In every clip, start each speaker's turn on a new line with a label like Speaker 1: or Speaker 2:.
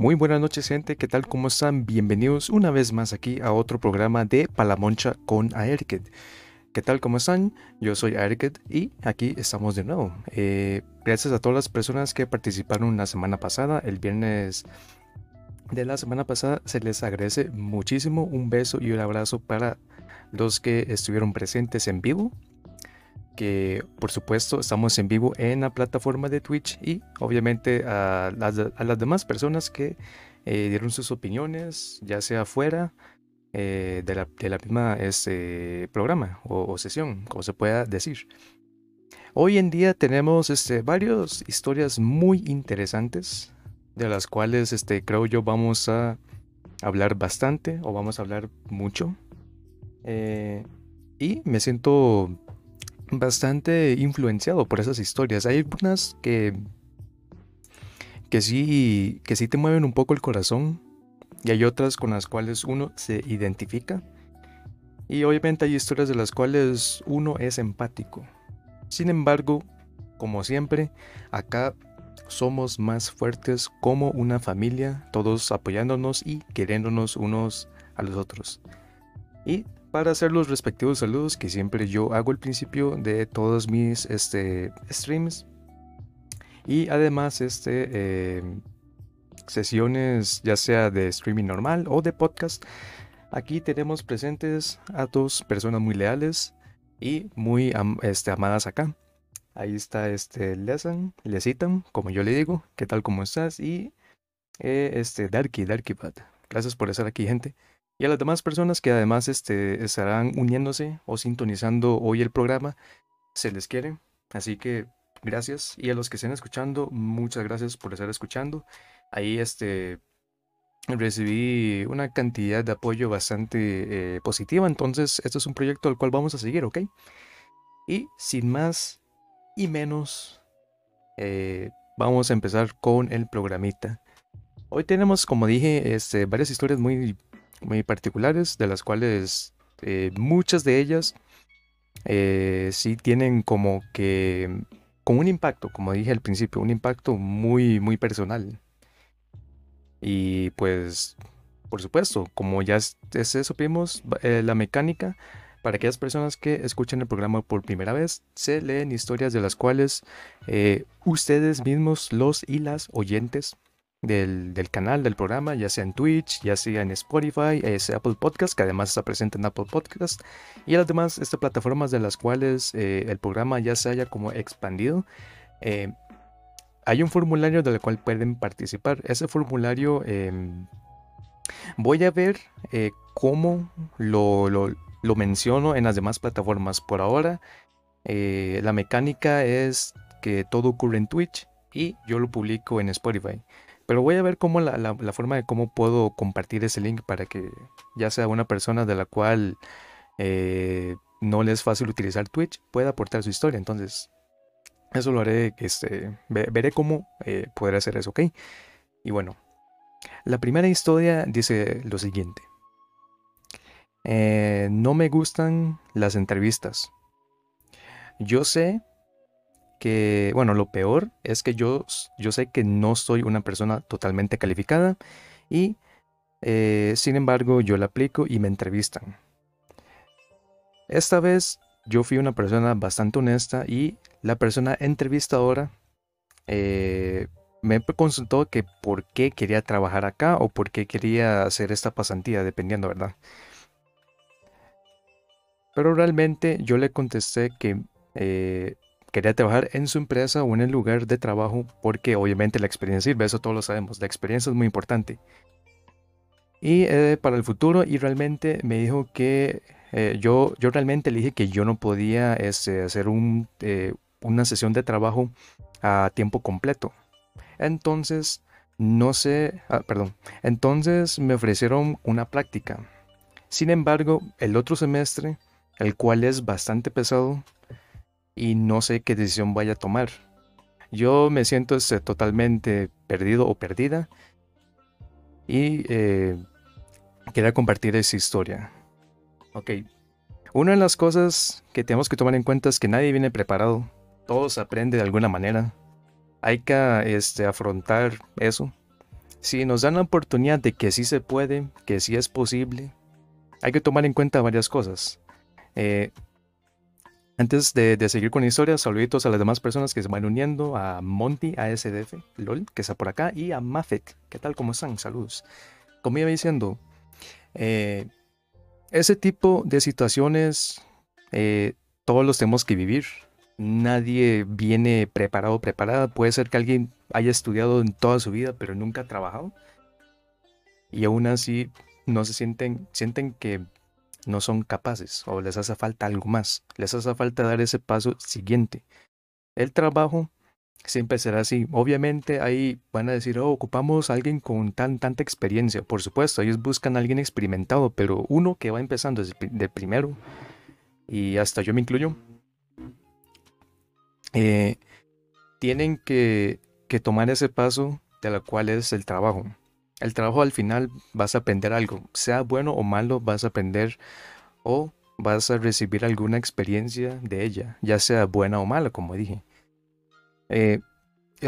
Speaker 1: Muy buenas noches gente, ¿qué tal? ¿Cómo están? Bienvenidos una vez más aquí a otro programa de Palamoncha con Aerket. ¿Qué tal? ¿Cómo están? Yo soy Aerket y aquí estamos de nuevo. Eh, gracias a todas las personas que participaron la semana pasada, el viernes de la semana pasada, se les agradece muchísimo. Un beso y un abrazo para los que estuvieron presentes en vivo que por supuesto estamos en vivo en la plataforma de Twitch y obviamente a las, demás personas que eh, dieron sus opiniones, ya sea fuera eh, de, la, misma este, programa o, sesión, como se pueda decir. Hoy en día tenemos este, varias historias muy interesantes, de las cuales este, creo yo vamos a hablar bastante o vamos a hablar mucho. Eh, y me siento bastante influenciado por esas historias. Hay algunas que que sí que sí te mueven un poco el corazón y hay otras con las cuales uno se identifica. Y obviamente hay historias de las cuales uno es empático. Sin embargo, como siempre, acá somos más fuertes como una familia, todos apoyándonos y queriéndonos unos a los otros. Y para hacer los respectivos saludos que siempre yo hago al principio de todos mis este, streams. Y además este, eh, sesiones ya sea de streaming normal o de podcast. Aquí tenemos presentes a dos personas muy leales y muy este, amadas acá. Ahí está este Lesan, Lesitan, como yo le digo, ¿qué tal, cómo estás? Y eh, este Darky, Darkypad. Gracias por estar aquí, gente y a las demás personas que además este, estarán uniéndose o sintonizando hoy el programa, se les quiere. Así que gracias. Y a los que estén escuchando, muchas gracias por estar escuchando. Ahí este, recibí una cantidad de apoyo bastante eh, positiva. Entonces, esto es un proyecto al cual vamos a seguir, ¿ok? Y sin más y menos, eh, vamos a empezar con el programita. Hoy tenemos, como dije, este, varias historias muy muy particulares, de las cuales eh, muchas de ellas eh, sí tienen como que, con un impacto, como dije al principio, un impacto muy, muy personal. Y pues, por supuesto, como ya es, eso, vimos, eh, la mecánica, para aquellas personas que escuchan el programa por primera vez, se leen historias de las cuales ustedes mismos, los y las oyentes, del, canal, del programa, ya sea en Twitch, ya sea en Spotify, es Apple Podcast, que además está presente en Apple Podcast, y además estas plataformas de las cuales eh, el programa ya se haya como expandido. Eh, hay un formulario del cual pueden participar. Ese formulario em, voy a ver eh, cómo lo, lo, menciono en las demás plataformas. Por ahora, la mecánica es que todo ocurre en Twitch y yo lo publico en Spotify. Pero voy a ver cómo la, forma de cómo puedo compartir ese link para que ya sea una persona de la cual eh, no le es fácil utilizar Twitch pueda aportar su historia. Entonces, eso lo haré, este, veré cómo eh, poder hacer eso, ¿ok? Y bueno, la primera historia dice lo siguiente. Eh, no me gustan las entrevistas. Yo sé que, bueno, lo peor es que yo, yo sé que no soy una persona totalmente calificada y, eh, sin embargo, yo la aplico y me entrevistan. Esta vez yo fui una persona bastante honesta y la persona entrevistadora eh, me consultó que por qué quería trabajar acá o por qué quería hacer esta pasantía, dependiendo, ¿verdad? Pero realmente yo le contesté que eh, quería trabajar en su empresa o en el lugar de trabajo porque obviamente la experiencia sirve, eso todos lo sabemos, la experiencia es muy importante. Y eh, para el futuro, y realmente me dijo que eh, yo, yo realmente le dije que yo no podía este, hacer un, eh, una sesión de trabajo a tiempo completo. Entonces, no sé, ah, perdón, entonces me ofrecieron una práctica. Sin embargo, el otro semestre, el cual es bastante pesado, y no sé qué decisión vaya a tomar. Yo me siento este, totalmente perdido o perdida y eh, quería compartir esa historia. Ok, una de las cosas que tenemos que tomar en cuenta es que nadie viene preparado, todo se aprende de alguna manera. Hay que este, afrontar eso. si nos dan la oportunidad de que sí se puede, que sí es posible, hay que tomar en cuenta varias cosas. Eh, antes de, seguir con la historia, saluditos a las demás personas que se van uniendo, a Monty, a SDF, LOL, que está por acá, y a Mafet. ¿Qué tal? ¿Cómo están? Saludos. Como iba diciendo, eh, ese tipo de situaciones eh, todos los tenemos que vivir. Nadie viene preparado preparada. Puede ser que alguien haya estudiado en toda su vida, pero nunca ha trabajado. Y aún así no se sienten, sienten que no son capaces o les hace falta algo más, les hace falta dar ese paso siguiente. El trabajo siempre será así. Obviamente ahí van a decir, oh, ocupamos a alguien con tan tanta experiencia. Por supuesto, ellos buscan a alguien experimentado, pero uno que va empezando de primero, y hasta yo me incluyo, eh, tienen que, que tomar ese paso de la cual es el trabajo. El trabajo al final vas a aprender algo, sea bueno o malo, vas a aprender o vas a recibir alguna experiencia de ella, ya sea buena o mala, como dije. Eh,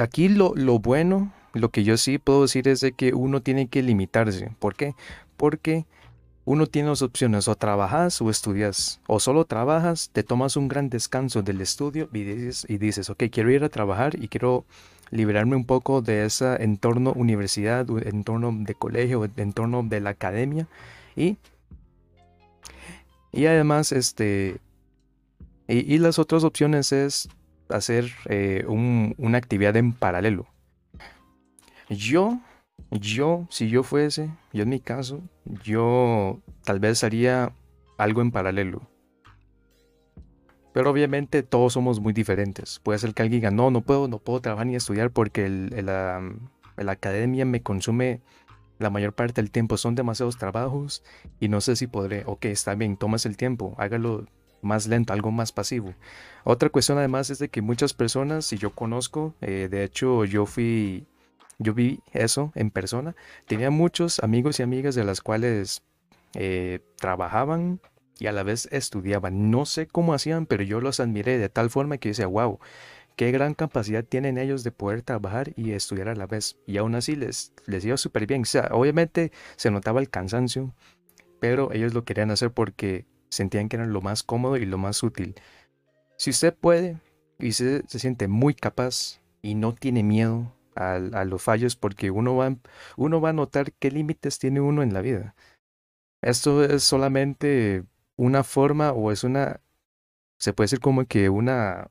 Speaker 1: aquí lo, lo, bueno, lo que yo sí puedo decir es de que uno tiene que limitarse. ¿Por qué? Porque uno tiene dos opciones, o trabajas o estudias, o solo trabajas, te tomas un gran descanso del estudio y dices, y dices ok, quiero ir a trabajar y quiero liberarme un poco de ese entorno universidad, entorno de colegio, entorno de la academia y, y además este y, las otras opciones es hacer eh, una actividad en paralelo. Yo, yo, si yo fuese, yo en mi caso, yo tal vez haría algo en paralelo. Pero obviamente todos somos muy diferentes. Puede ser que alguien diga, no, no puedo, no puedo trabajar ni estudiar porque la, academia me consume la mayor parte del tiempo. Son demasiados trabajos y no sé si podré. Ok, está bien, tomas el tiempo, hágalo más lento, algo más pasivo. Otra cuestión además es de que muchas personas, si yo conozco, eh, de hecho yo fui, yo vi eso en persona, tenía muchos amigos y amigas de las cuales eh, trabajaban y a la vez estudiaban. No sé cómo hacían, pero yo los admiré de tal forma que decía, wow, qué gran capacidad tienen ellos de poder trabajar y estudiar a la vez. Y aún así les, les iba súper bien. O sea, obviamente se notaba el cansancio, pero ellos lo querían hacer porque sentían que era lo más cómodo y lo más útil. Si usted puede y se, se siente muy capaz y no tiene miedo a, a, los fallos porque uno va, uno va a notar qué límites tiene uno en la vida. Esto es solamente una forma o es una, se puede decir como que una,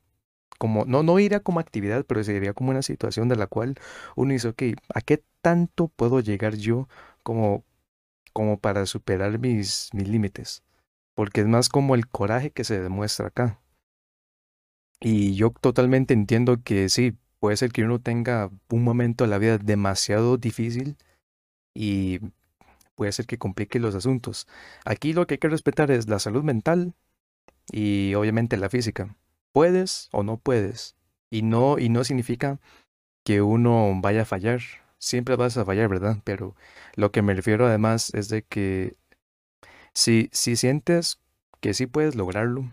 Speaker 1: como, no, no iría como actividad, pero sería como una situación de la cual uno dice, ok, ¿a qué tanto puedo llegar yo como, como para superar mis, mis límites? Porque es más como el coraje que se demuestra acá. Y yo totalmente entiendo que sí, puede ser que uno tenga un momento de la vida demasiado difícil y puede ser que complique los asuntos. Aquí lo que hay que respetar es la salud mental y obviamente la física. Puedes o no puedes. Y no, y no significa que uno vaya a fallar. Siempre vas a fallar, ¿verdad? Pero lo que me refiero además es de que si, si sientes que sí puedes lograrlo,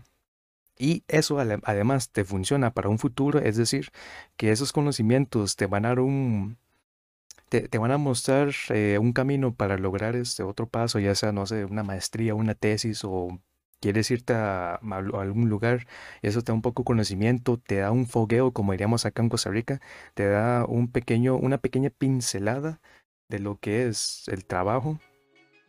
Speaker 1: y eso además te funciona para un futuro, es decir, que esos conocimientos te van a dar un, te, van a mostrar eh, un camino para lograr este otro paso, ya sea, no sé, una maestría, una tesis o quieres irte a, algún lugar, eso te da un poco conocimiento, te da un fogueo, como diríamos acá en Costa Rica, te da un pequeño, una pequeña pincelada de lo que es el trabajo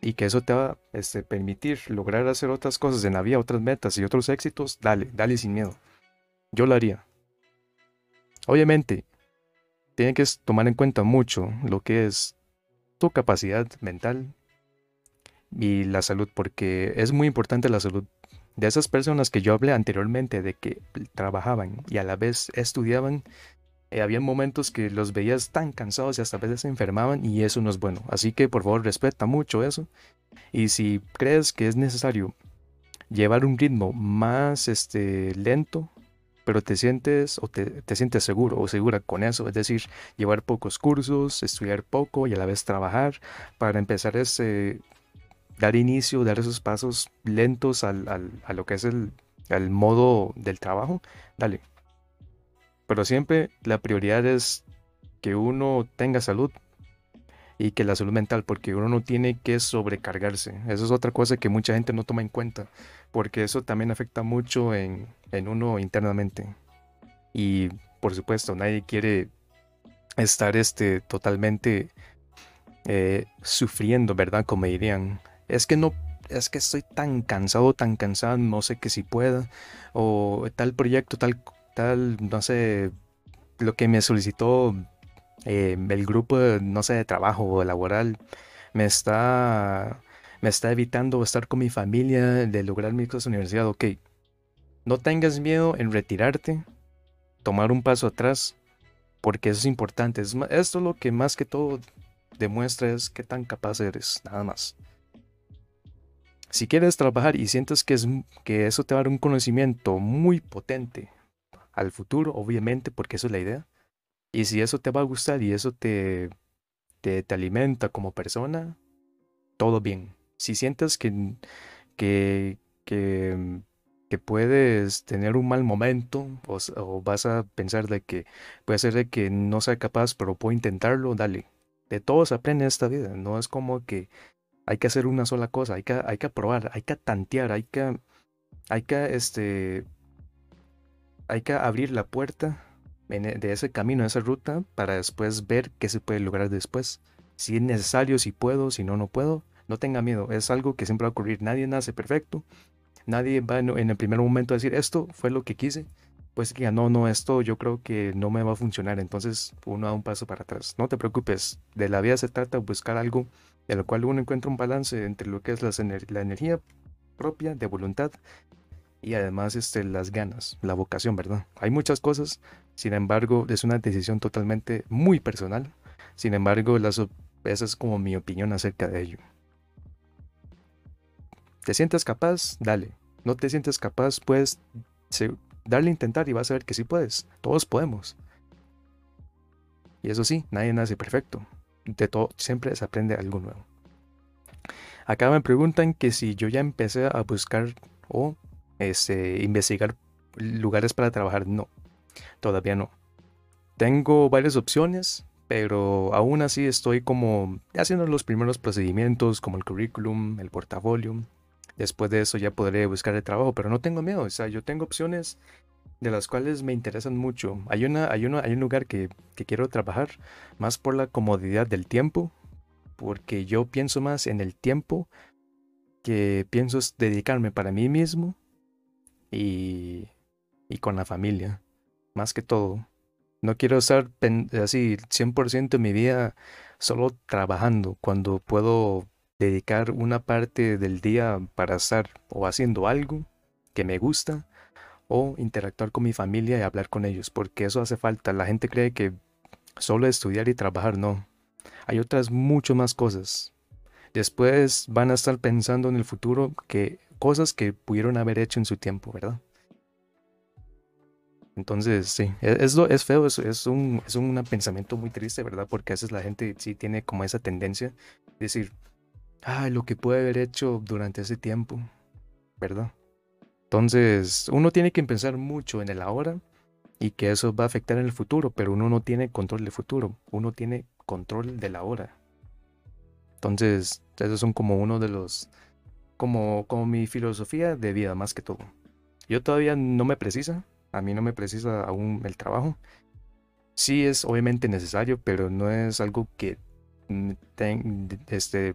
Speaker 1: y que eso te va a este, permitir lograr hacer otras cosas en la vida, otras metas y otros éxitos, dale, dale sin miedo. Yo lo haría. Obviamente, tiene que tomar en cuenta mucho lo que es tu capacidad mental y la salud, porque es muy importante la salud. De esas personas que yo hablé anteriormente de que trabajaban y a la vez estudiaban, eh, había momentos que los veías tan cansados y hasta a veces se enfermaban y eso no es bueno. Así que por favor respeta mucho eso. Y si crees que es necesario llevar un ritmo más este, lento, pero te sientes o te, sientes seguro o segura con eso, es decir, llevar pocos cursos, estudiar poco y a la vez trabajar para empezar ese, dar inicio, dar esos pasos lentos al, a lo que es el, el modo del trabajo, dale. Pero siempre la prioridad es que uno tenga salud y que la salud mental, porque uno no tiene que sobrecargarse. Eso es otra cosa que mucha gente no toma en cuenta, porque eso también afecta mucho en, en uno internamente. Y por supuesto, nadie quiere estar este, totalmente eh, sufriendo, ¿verdad? Como dirían. Es que no, es que estoy tan cansado, tan cansado, no sé que si pueda. O tal proyecto, tal, tal, no sé, lo que me solicitó eh, el grupo, no sé, de trabajo o laboral, me está, me está evitando estar con mi familia, de lograr mi cosa universidad. Ok, no tengas miedo en retirarte, tomar un paso atrás, porque eso es importante. esto es lo que más que todo demuestra es qué tan capaz eres, nada más. Si quieres trabajar y sientes que, es, que eso te va a dar un conocimiento muy potente al futuro, obviamente, porque eso es la idea, y si eso te va a gustar y eso te, te, alimenta como persona, todo bien. Si sientes que, que, que, que puedes tener un mal momento o, vas a pensar de que puede ser de que no sea capaz, pero puedo intentarlo, dale. De todo se aprende en esta vida. No es como que hay que hacer una sola cosa, hay que, hay que probar, hay que tantear, hay que, hay que, este, hay que abrir la puerta e, de ese camino, de esa ruta, para después ver qué se puede lograr después. Si es necesario, si puedo, si no, no puedo. No tenga miedo, es algo que siempre va a ocurrir. Nadie nace perfecto. Nadie va en el primer momento a decir, esto fue lo que quise. Pues que no, no, esto yo creo que no me va a funcionar. Entonces uno da un paso para atrás. No te preocupes, de la vida se trata de buscar algo de lo cual uno encuentra un balance entre lo que es la energía propia de voluntad y además este, las ganas, la vocación, ¿verdad? Hay muchas cosas, sin embargo, es una decisión totalmente muy personal. Sin embargo, las, esa es como mi opinión acerca de ello. ¿Te sientes capaz? Dale. ¿No te sientes capaz? Puedes darle a intentar y vas a ver que sí puedes. Todos podemos. Y eso sí, nadie nace perfecto. De todo, siempre se aprende algo nuevo. Acá me preguntan que si yo ya empecé a buscar o este, investigar lugares para trabajar. No, todavía no. Tengo varias opciones, pero aún así estoy como haciendo los primeros procedimientos como el currículum, el portafolio. Después de eso ya podré buscar el trabajo, pero no tengo miedo. O sea, yo tengo opciones de las cuales me interesan mucho. Hay, una, hay, hay un lugar que, que quiero trabajar más por la comodidad del tiempo, porque yo pienso más en el tiempo que pienso dedicarme para mí mismo y, y con la familia, más que todo. No quiero estar así 100% de mi vida solo trabajando cuando puedo dedicar una parte del día para estar o haciendo algo que me gusta o interactuar con mi familia y hablar con ellos, porque eso hace falta. La gente cree que solo estudiar y trabajar, no. Hay otras mucho más cosas. Después van a estar pensando en el futuro que cosas que pudieron haber hecho en su tiempo, ¿verdad? Entonces, sí, e, es, es feo, es, es, un, es un pensamiento muy triste, ¿verdad? Porque a veces la gente sí tiene como esa tendencia de decir, ay, lo que puede haber hecho durante ese tiempo, ¿verdad? Entonces, uno tiene que pensar mucho en el ahora y que eso va a afectar en el futuro, pero uno no tiene control del futuro, uno tiene control del ahora. Entonces, esos son como uno de los como, como mi filosofía de vida más que todo. Yo todavía no me precisa, a mí no me precisa aún el trabajo. Sí es obviamente necesario, pero no es algo que este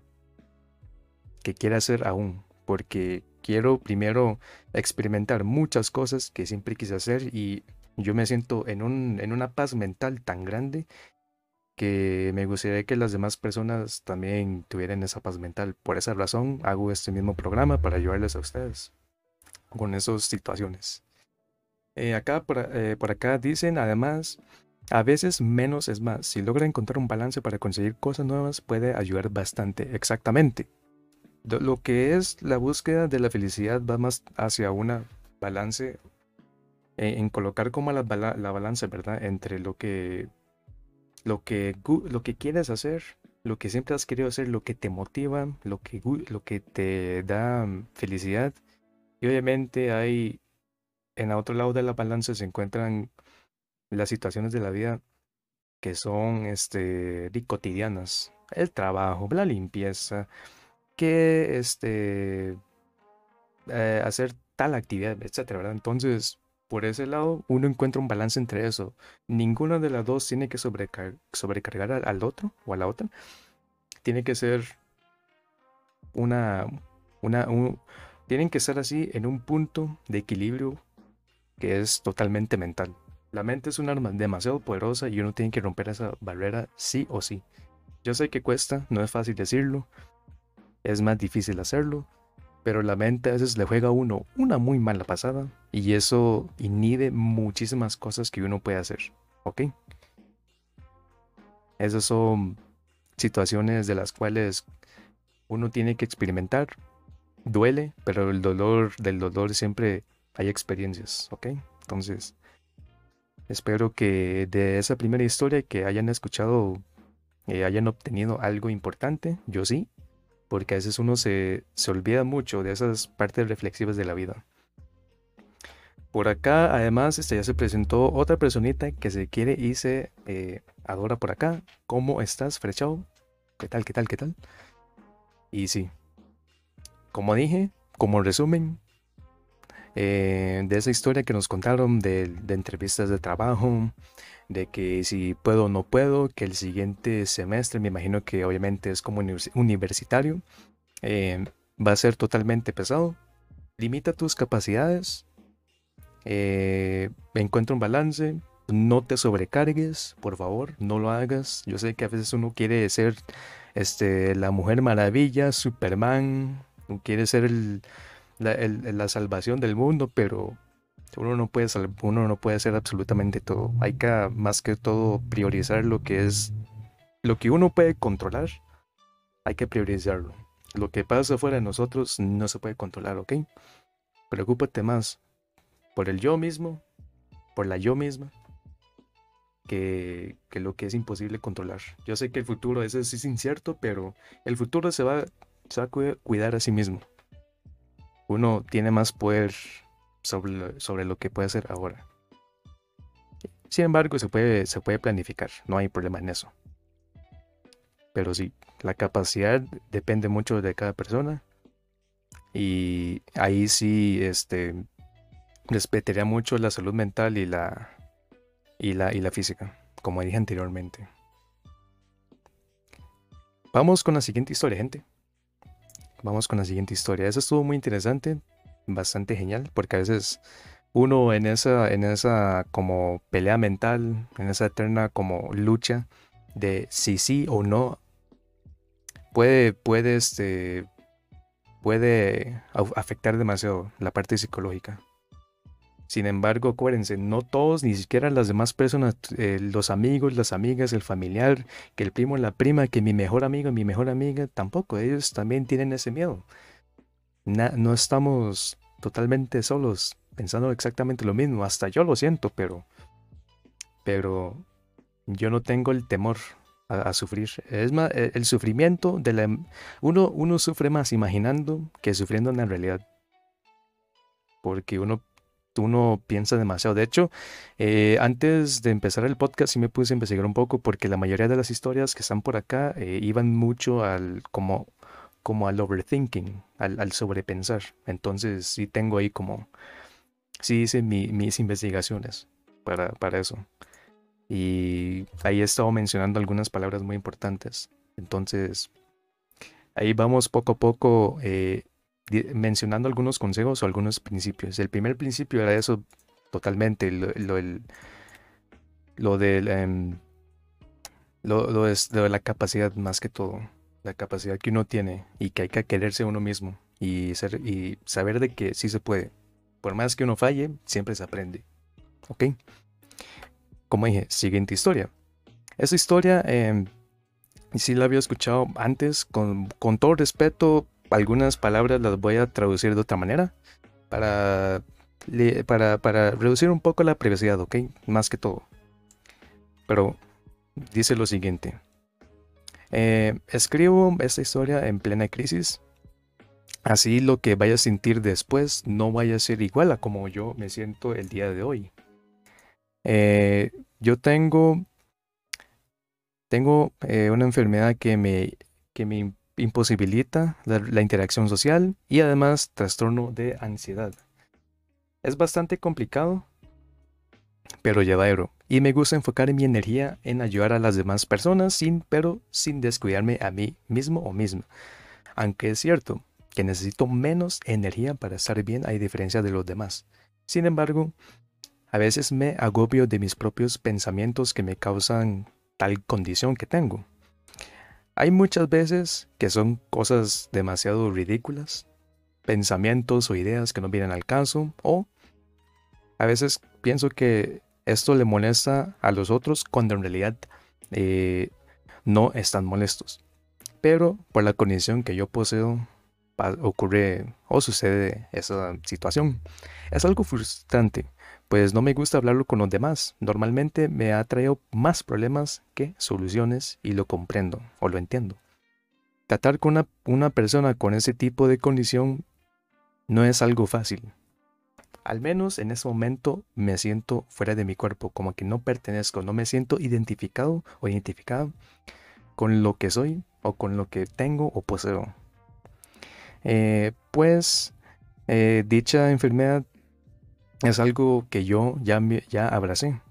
Speaker 1: que quiera hacer aún, porque quiero primero experimentar muchas cosas que siempre quise hacer y yo me siento en, un, en una paz mental tan grande que me gustaría que las demás personas también tuvieran esa paz mental. Por esa razón hago este mismo programa para ayudarles a ustedes con esas situaciones. Eh, acá por, eh, por, acá dicen además, a veces menos es más. Si logra encontrar un balance para conseguir cosas nuevas puede ayudar bastante. Exactamente. Lo que es la búsqueda de la felicidad va más hacia una balance, eh, en colocar como la, la balanza, ¿verdad? Entre lo que lo que, lo que quieres hacer, lo que siempre has querido hacer, lo que te motiva, lo que, lo que te da felicidad. Y obviamente hay, en el otro lado de la balanza se encuentran las situaciones de la vida que son este, cotidianas. el trabajo, la limpieza, que este, eh, hacer tal actividad, etcétera. Entonces, por ese lado, uno encuentra un balance entre eso. Ninguna de las dos tiene que sobrecargar al, otro o a la otra. Tiene que ser una, una, tienen que estar así en un punto de equilibrio que es totalmente mental. La mente es un arma demasiado poderosa y uno tiene que romper esa barrera sí o sí. Yo sé que cuesta, no es fácil decirlo, es más difícil hacerlo, pero la mente a veces le juega a uno una muy mala pasada y eso inhibe muchísimas cosas que uno puede hacer, ¿ok? Esas son situaciones de las cuales uno tiene que experimentar. Duele, pero el dolor del dolor siempre hay experiencias, ¿ok? Entonces, espero que de esa primera historia que hayan escuchado, eh, hayan obtenido algo importante. Yo sí, porque a veces uno se, olvida mucho de esas partes reflexivas de la vida. Por acá, además, este, ya se presentó otra personita que se quiere y se eh, adora por acá. ¿Cómo estás, Frechao? ¿Qué tal, qué tal, qué tal? Y sí, como dije, como resumen eh, de esa historia que nos contaron de, de entrevistas de trabajo, de que si puedo o no puedo, que el siguiente semestre, me imagino que obviamente es como universitario, eh, va a ser totalmente pesado. Limita tus capacidades, eh, encuentra un balance, no te sobrecargues, por favor, no lo hagas. Yo sé que a veces uno quiere ser este, la mujer maravilla, Superman, quiere ser la salvación del mundo, pero uno no puede, uno no puede hacer absolutamente todo. Hay que más que todo priorizar lo que es lo que uno puede controlar. Hay que priorizarlo. Lo que pasa fuera de nosotros no se puede controlar, ¿ok? Preocúpate más por el yo mismo, por la yo misma, que, que lo que es imposible controlar. Yo sé que el futuro es, es incierto, pero el futuro se va, se va a cuidar a sí mismo. Uno tiene más poder sobre, lo que puede hacer ahora. Sin embargo, se puede, se puede planificar, no hay problema en eso. Pero sí, la capacidad depende mucho de cada persona. Y ahí sí, este, respetaría mucho la salud mental y la, y la, y la física, como dije anteriormente. Vamos con la siguiente historia, gente. Vamos con la siguiente historia. Eso estuvo muy interesante bastante genial, porque a veces uno en esa, en esa como pelea mental, en esa eterna como lucha de si sí o no, puede, puede, este, puede afectar demasiado la parte psicológica. Sin embargo, acuérdense, no todos, ni siquiera las demás personas, eh, los amigos, las amigas, el familiar, que el primo, la prima, que mi mejor amigo, mi mejor amiga, tampoco, ellos también tienen ese miedo no estamos totalmente solos pensando exactamente lo mismo. Hasta yo lo siento, pero, pero yo no tengo el temor a, sufrir. Es más, e, el, sufrimiento de la... Uno, uno sufre más imaginando que sufriendo en la realidad. Porque uno uno piensa demasiado. De hecho, eh, antes de empezar el podcast sí me puse a investigar un poco porque la mayoría de las historias que están por acá eh, iban mucho al como como al overthinking, al, sobrepensar. Entonces sí tengo ahí como, sí hice mis investigaciones para, para eso. Y ahí he estado mencionando algunas palabras muy importantes. Entonces, ahí vamos poco a poco eh, mencionando algunos consejos o algunos principios. El primer principio era eso totalmente, lo, del, em, lo, de la capacidad más que todo la capacidad que uno tiene y que hay que quererse uno mismo y, saber de que sí se puede. Por más que uno falle, siempre se aprende. ¿Ok? Como dije, siguiente historia. Esa historia eh, sí la había escuchado antes, con todo respeto, algunas palabras las voy a traducir de otra manera para, para, para reducir un poco la privacidad, ¿ok? Más que todo. Pero dice lo siguiente. Eh, escribo esta historia en plena crisis. Así lo que vaya a sentir después no vaya a ser igual a como yo me siento el día de hoy. Eh, yo tengo Tengo eh, una enfermedad que me, que me imposibilita la, interacción social y además trastorno de ansiedad. Es bastante complicado, pero llevadero. Y me gusta enfocar mi energía en ayudar a las demás personas, sin, pero sin descuidarme a mí mismo o misma. Aunque es cierto que necesito menos energía para estar bien a diferencia de los demás. Sin embargo, a veces me agobio de mis propios pensamientos que me causan tal condición que tengo. Hay muchas veces que son cosas demasiado ridículas, pensamientos o ideas que no vienen al caso, o a veces pienso que esto le molesta a los otros cuando en realidad eh, no están molestos. Pero por la condición que yo poseo, ocurre o sucede esa situación. Es algo frustrante, pues no me gusta hablarlo con los demás. Normalmente me ha traído más problemas que soluciones y lo comprendo o lo entiendo. Tratar con una, persona con ese tipo de condición no es algo fácil. Al menos en ese momento me siento fuera de mi cuerpo, como que no pertenezco, no me siento identificado o identificado con lo que soy o con lo que tengo o poseo. Eh, pues eh, dicha enfermedad es algo que yo ya, ya abracé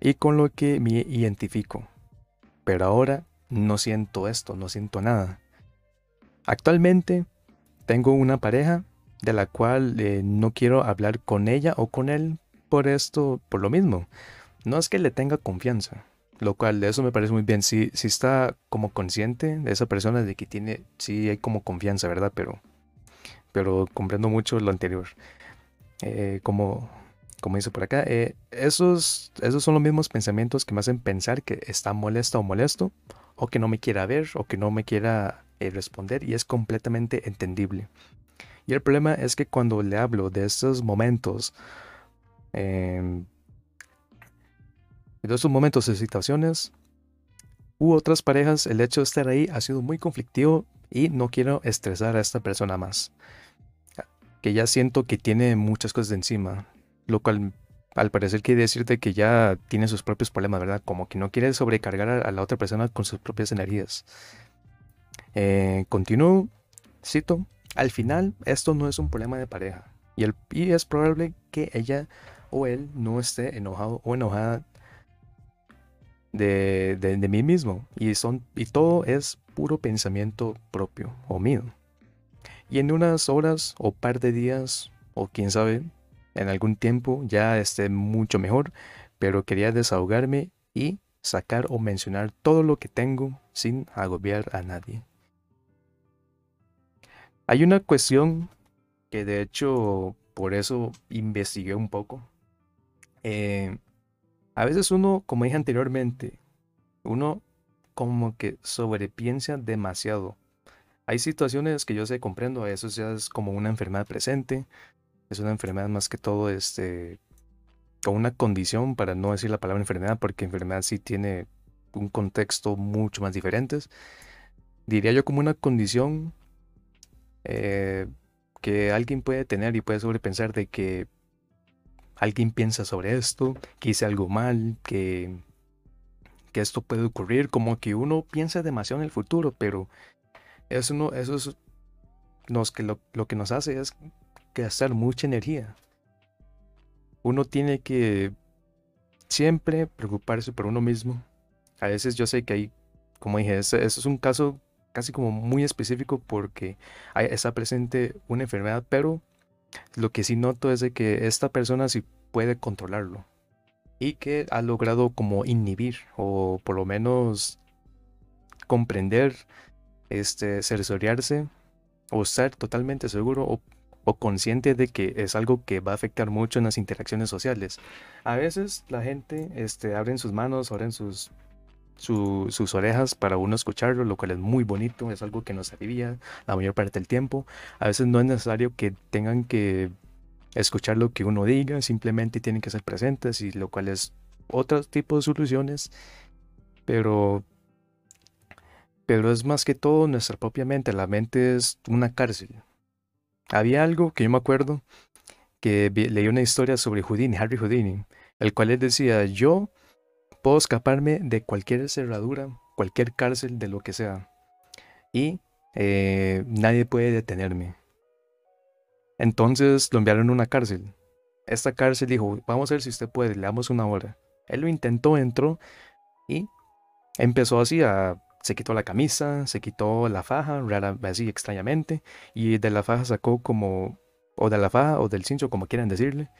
Speaker 1: y con lo que me identifico. Pero ahora no siento esto, no siento nada. Actualmente tengo una pareja de la cual eh, no quiero hablar con ella o con él por esto, por lo mismo. No es que le tenga confianza, lo cual de eso me parece muy bien. Si, si está como consciente de esa persona de que tiene, sí hay como confianza, ¿verdad? Pero pero comprendo mucho lo anterior. Eh, como, como dice por acá, eh, esos, esos son los mismos pensamientos que me hacen pensar que está molesta o molesto, o que no me quiera ver, o que no me quiera eh, responder, y es completamente entendible. Y el problema es que cuando le hablo de estos momentos, em, de estos momentos y situaciones, u otras parejas, el hecho de estar ahí ha sido muy conflictivo y no quiero estresar a esta persona más que ya siento que tiene muchas cosas de encima, lo cual al parecer quiere decirte que ya tiene sus propios problemas, ¿verdad? Como que no quiere sobrecargar a, la otra persona con sus propias energías. Eh, continúo, cito, al final esto no es un problema de pareja y, es probable que ella o él no esté enojado o enojada de, de, de mí mismo y, son, y todo es puro pensamiento propio o mío. Y en unas horas o par de días, o quién sabe, en algún tiempo ya esté mucho mejor, pero quería desahogarme y sacar o mencionar todo lo que tengo sin agobiar a nadie. Hay una cuestión que de hecho por eso investigué un poco. Eh, a veces uno, como dije anteriormente, uno como que sobrepiensa demasiado hay situaciones que yo sé, comprendo, eso ya es como una enfermedad presente, es una enfermedad más que todo, este, una condición, para no decir la palabra enfermedad, porque enfermedad sí tiene un contexto mucho más diferente. Diría yo como una condición eh, que alguien puede tener y puede sobrepensar de que alguien piensa sobre esto, que hice algo mal, que, que esto puede ocurrir, como que uno piensa demasiado en el futuro, pero eso, no, eso es nos, que lo, que nos hace es gastar mucha energía. Uno tiene que siempre preocuparse por uno mismo. A veces yo sé que hay, como dije, eso, es un caso casi como muy específico porque está presente una enfermedad, pero lo que sí noto es de que esta persona sí puede controlarlo y que ha logrado como inhibir o por lo menos comprender este, sensoriarse o estar totalmente seguro o, consciente de que es algo que va a afectar mucho en las interacciones sociales. A veces la gente este, abren sus manos, abren sus, sus orejas para uno escucharlo, lo cual es muy bonito, es algo que nos alivia la mayor parte del tiempo. A veces no es necesario que tengan que escuchar lo que uno diga, simplemente tienen que ser presentes y lo cual es otro tipo de soluciones. Pero pero es más que todo nuestra propia mente. La mente es una cárcel. Había algo que yo me acuerdo que leí una historia sobre Houdini, Harry Houdini, el cual él decía, yo puedo escaparme de cualquier cerradura cualquier cárcel de lo que sea. Y eh, nadie puede detenerme. Entonces lo enviaron a una cárcel. Esta cárcel dijo, vamos a ver si usted puede, le damos una hora. Él lo intentó, entró y empezó así a... Se quitó la camisa, se quitó la faja, rara, así extrañamente, y de la faja sacó como, o de la faja o del cincho, como quieran decirle,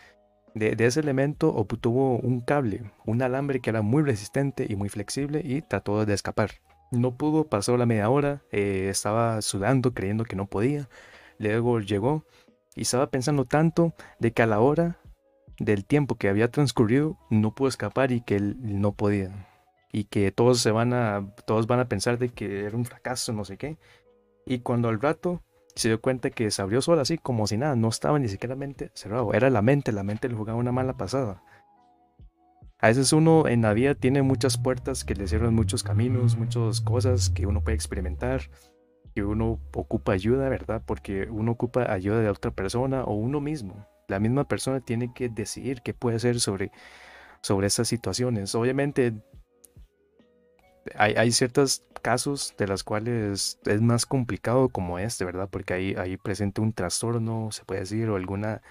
Speaker 1: de, ese elemento obtuvo un cable, un alambre que era muy resistente y muy flexible y trató de escapar. No pudo, pasó la media hora, eh, estaba sudando, creyendo que no podía. Luego llegó y estaba pensando tanto de que a la hora del tiempo que había transcurrido no pudo escapar y que él no podía y que todos se van a todos van a pensar de que era un fracaso no sé qué y cuando al rato se dio cuenta que se abrió solo así como si nada no estaba ni siquiera mente cerrado era la mente la mente le jugaba una mala pasada a veces uno en la vida tiene muchas puertas que le cierran muchos caminos muchas cosas que uno puede experimentar que uno ocupa ayuda, ¿verdad? Porque uno ocupa ayuda de otra persona o uno mismo. La misma persona tiene que decidir qué puede hacer sobre, sobre estas situaciones. Obviamente hay, ciertos casos de los cuales es más complicado como este, ¿verdad? Porque ahí, ahí presenta un trastorno, se puede decir, o alguna,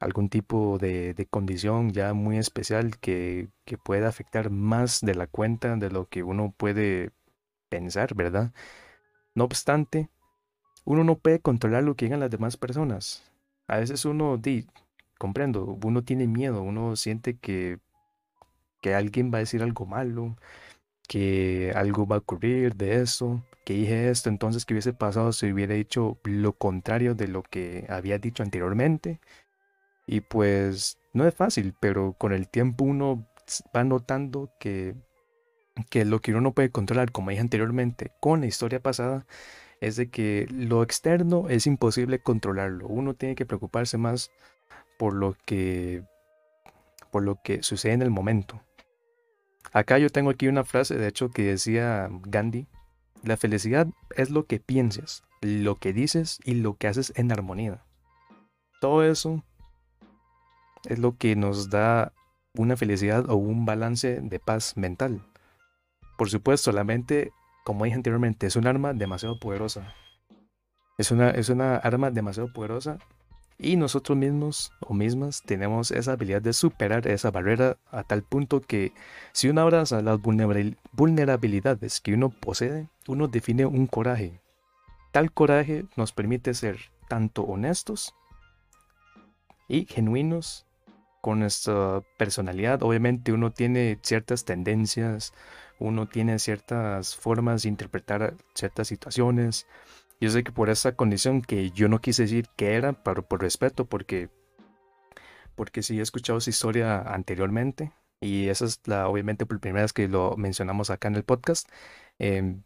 Speaker 1: algún tipo de, condición ya muy especial que, que puede afectar más de la cuenta de lo que uno puede pensar, ¿verdad? No obstante, uno no puede controlar lo que digan las demás personas. A veces uno, di, comprendo, uno tiene miedo, uno siente que, que alguien va a decir algo malo, que algo va a ocurrir de eso, que dije esto, entonces que hubiese pasado si hubiera dicho lo contrario de lo que había dicho anteriormente. Y pues no es fácil, pero con el tiempo uno va notando que que lo que uno no puede controlar, como dije anteriormente, con la historia pasada, es de que lo externo es imposible controlarlo. Uno tiene que preocuparse más por lo que por lo que sucede en el momento. Acá yo tengo aquí una frase, de hecho, que decía Gandhi, la felicidad es lo que piensas, lo que dices y lo que haces en armonía. Todo eso es lo que nos da una felicidad o un balance de paz mental. Por supuesto, la mente, como dije anteriormente, es un arma demasiado poderosa. Es una, es una arma demasiado poderosa y nosotros mismos o mismas tenemos esa habilidad de superar esa barrera a tal punto que si uno abraza las vulnerabilidades que uno posee, uno define un coraje. Tal coraje nos permite ser tanto honestos y genuinos con nuestra personalidad. Obviamente uno tiene ciertas tendencias, uno tiene ciertas formas de interpretar ciertas situaciones. Yo sé que por esa condición que yo no quise decir que era, pero por respeto, porque, porque sí he escuchado esa historia anteriormente y esa es la, obviamente por primera vez que lo mencionamos acá en el podcast. Em,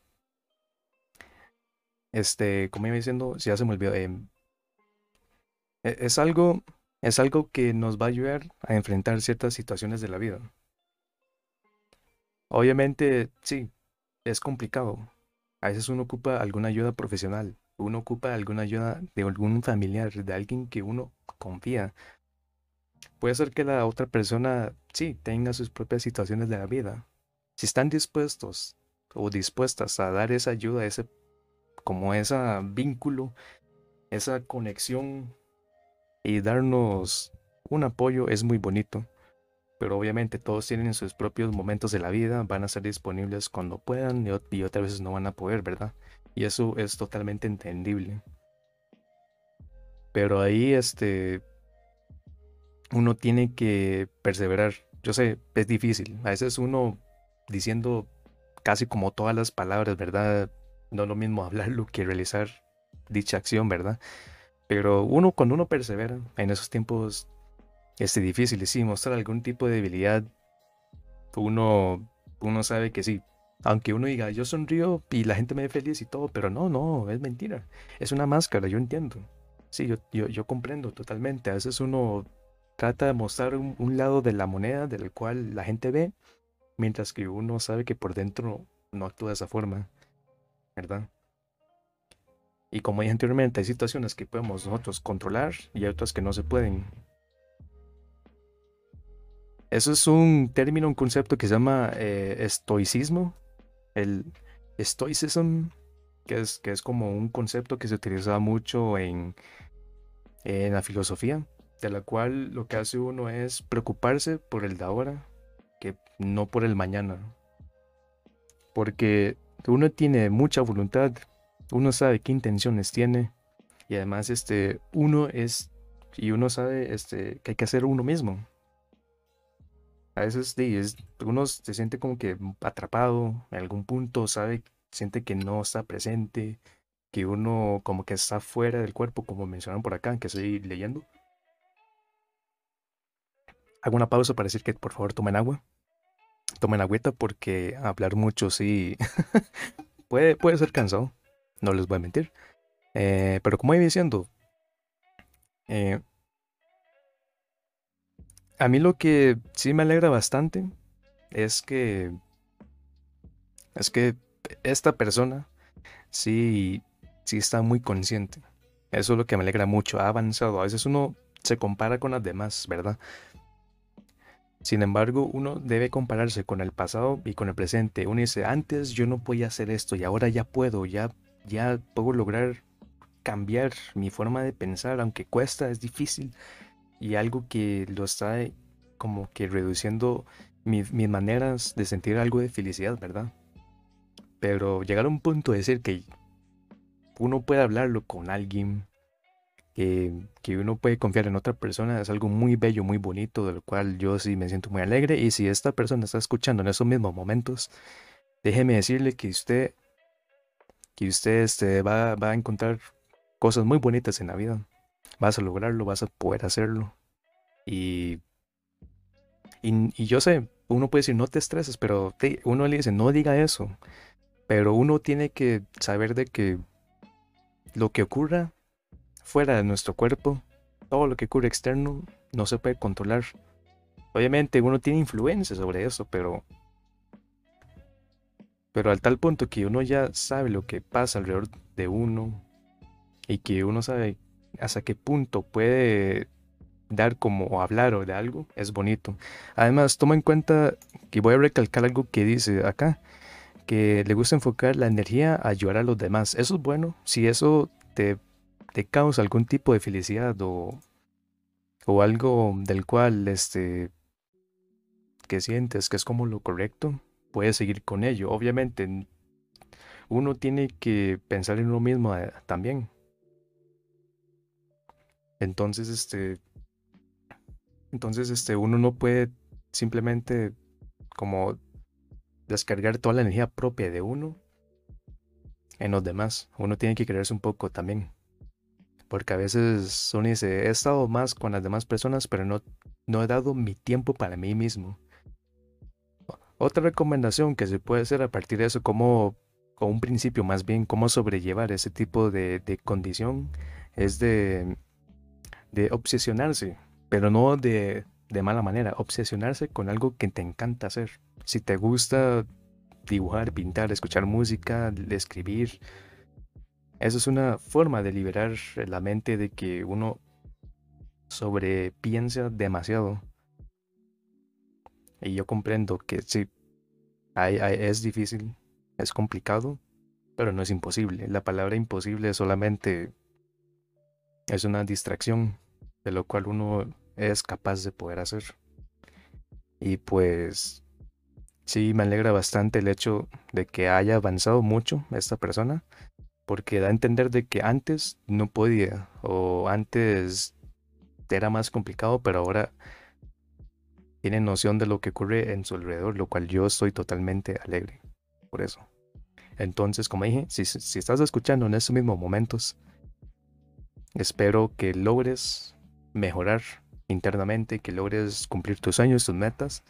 Speaker 1: este, como iba diciendo, si ya se me olvidó. Em, e, es algo, es algo que nos va a ayudar a enfrentar ciertas situaciones de la vida. Obviamente, sí, es complicado. A veces uno ocupa alguna ayuda profesional, uno ocupa alguna ayuda de algún familiar, de alguien que uno confía. Puede ser que la otra persona, sí, tenga sus propias situaciones de la vida. Si están dispuestos o dispuestas a dar esa ayuda, ese, como ese vínculo, esa conexión y darnos un apoyo, es muy bonito pero obviamente todos tienen sus propios momentos de la vida, van a ser disponibles cuando puedan y, otras veces no van a poder, ¿verdad? Y eso es totalmente entendible. Pero ahí este uno tiene que perseverar. Yo sé, es difícil. A veces uno diciendo casi como todas las palabras, ¿verdad? No es lo mismo hablarlo que realizar dicha acción, ¿verdad? Pero uno, cuando uno persevera en esos tiempos este, difícil, sí, mostrar algún tipo de debilidad, uno, uno sabe que sí. Aunque uno diga, yo sonrío y la gente me ve feliz y todo, pero no, no, es mentira. Es una máscara, yo entiendo. Sí, yo, yo, comprendo totalmente. A veces uno trata de mostrar un, un, lado de la moneda del cual la gente ve, mientras que uno sabe que por dentro no actúa de esa forma, ¿verdad? Y como dije anteriormente, hay situaciones que podemos nosotros controlar y hay otras que no se pueden. Eso es un término, un concepto que se llama eh, estoicismo. el stoicism, que es, que es como un concepto que se utiliza mucho en, en la filosofía, de la cual lo que hace uno es preocuparse por el de ahora, que no por el mañana. Porque uno tiene mucha voluntad, uno sabe qué intenciones tiene, y además este, uno es, y uno sabe este, que hay que hacer uno mismo. A veces es, uno se siente como que atrapado en algún punto, sabe, siente que no está presente, que uno como que está fuera del cuerpo, como mencionaron por acá, que estoy leyendo. Hago una pausa para decir que por favor tomen agua. Tomen agüita porque hablar mucho sí puede, puede ser cansado. No les voy a mentir. Eh, pero como iba diciendo, eh, a mí lo que sí me alegra bastante es que es que esta persona sí sí está muy consciente. Eso es lo que me alegra mucho, ha avanzado. A veces uno se compara con las demás, ¿verdad? Sin embargo, uno debe compararse con el pasado y con el presente. Uno dice, antes yo no podía hacer esto y ahora ya puedo, ya, ya puedo lograr cambiar mi forma de pensar, aunque cuesta, es difícil y algo que lo está como que reduciendo mis maneras de sentir algo de felicidad, ¿verdad? Pero llegar a un punto de decir que uno puede hablarlo con alguien, que, que, uno puede confiar en otra persona, es algo muy bello, muy bonito, del cual yo sí me siento muy alegre. Y si esta persona está escuchando en esos mismos momentos, déjeme decirle que usted, que usted este, va, va a encontrar cosas muy bonitas en la vida. Vas a lograrlo, vas a poder hacerlo. Y, y, yo sé, uno puede decir, no te estreses, pero uno le dice, no diga eso. Pero uno tiene que saber de que lo que ocurra fuera de nuestro cuerpo, todo lo que ocurre externo, no se puede controlar. Obviamente uno tiene influencia sobre eso, pero pero al tal punto que uno ya sabe lo que pasa alrededor de uno, y que uno sabe hasta qué punto puede dar como hablar o de algo, es bonito. Además, toma en cuenta que voy a recalcar algo que dice acá, que le gusta enfocar la energía a ayudar a los demás. Eso es bueno, si eso te, te causa algún tipo de felicidad o, o algo del cual este, que sientes que es como lo correcto, puedes seguir con ello. Obviamente, uno tiene que pensar en uno mismo eh, también. Entonces, este. Entonces, este, uno no puede simplemente como descargar toda la energía propia de uno en los demás. Uno tiene que creerse un poco también. Porque a veces uno dice, he estado más con las demás personas, pero no, no he dado mi tiempo para mí mismo. Otra recomendación que se puede hacer a partir de eso, como, o un principio más bien, cómo sobrellevar ese tipo de, de condición, es de de obsesionarse, pero no de, de mala manera, obsesionarse con algo que te encanta hacer. Si te gusta dibujar, pintar, escuchar música, escribir, eso es una forma de liberar la mente de que uno sobrepiensa demasiado. Y yo comprendo que sí, es difícil, es complicado, pero no es imposible. La palabra imposible solamente es una distracción de lo cual uno es capaz de poder hacer. Y pues sí, me alegra bastante el hecho de que haya avanzado mucho esta persona, porque da a entender de que antes no podía o antes era más complicado, pero ahora tiene noción de lo que ocurre en su alrededor, lo cual yo estoy totalmente alegre por eso. Entonces, como dije, si, si estás escuchando en estos mismos momentos, Espero que logres mejorar internamente, que logres cumplir tus sueños, tus metas.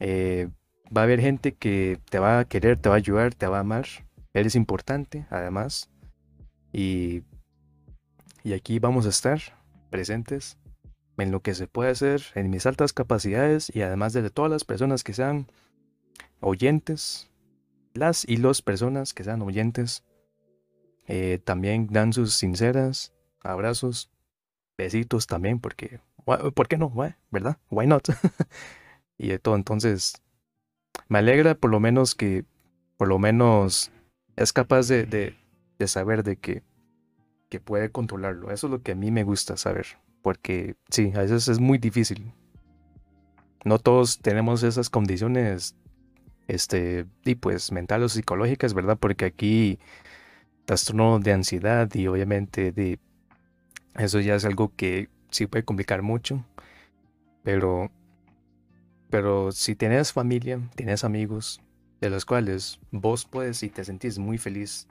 Speaker 1: Eh, va a haber gente que te va a querer, te va a ayudar, te va a amar. Eres importante, además. Y, y aquí vamos a estar presentes en lo que se puede hacer, en mis altas capacidades y además de todas las personas que sean oyentes, las y los personas que sean oyentes, eh, también dan sus sinceras abrazos, besitos también, porque, ¿por qué no? ¿Verdad? Why not? y todo. Entonces, me alegra por lo menos que por lo menos es capaz de, de, de saber de que, que puede controlarlo. Eso es lo que a mí me gusta saber, porque sí, a veces es muy difícil. No todos tenemos esas condiciones, este, y pues mentales o psicológicas, ¿verdad? Porque aquí trastorno de ansiedad y obviamente de eso ya es algo que sí puede complicar mucho, pero pero si tienes familia, tienes amigos de los cuales vos puedes y te sentís muy feliz,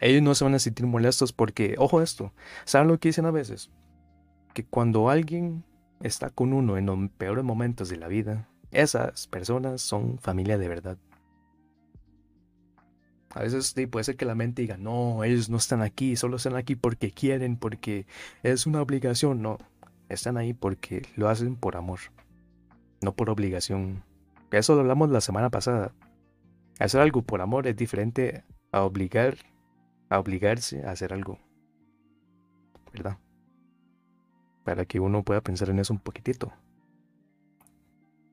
Speaker 1: ellos no se van a sentir molestos porque, ojo esto, ¿saben lo que dicen a veces? Que cuando alguien está con uno en los peores momentos de la vida, esas personas son familia de verdad. A veces puede ser que la mente diga, no, ellos no están aquí, solo están aquí porque quieren, porque es una obligación. No, están ahí porque lo hacen por amor, no por obligación. Eso lo hablamos la semana pasada. Hacer algo por amor es diferente a obligar, a obligarse a hacer algo. ¿Verdad? Para que uno pueda pensar en eso un poquitito.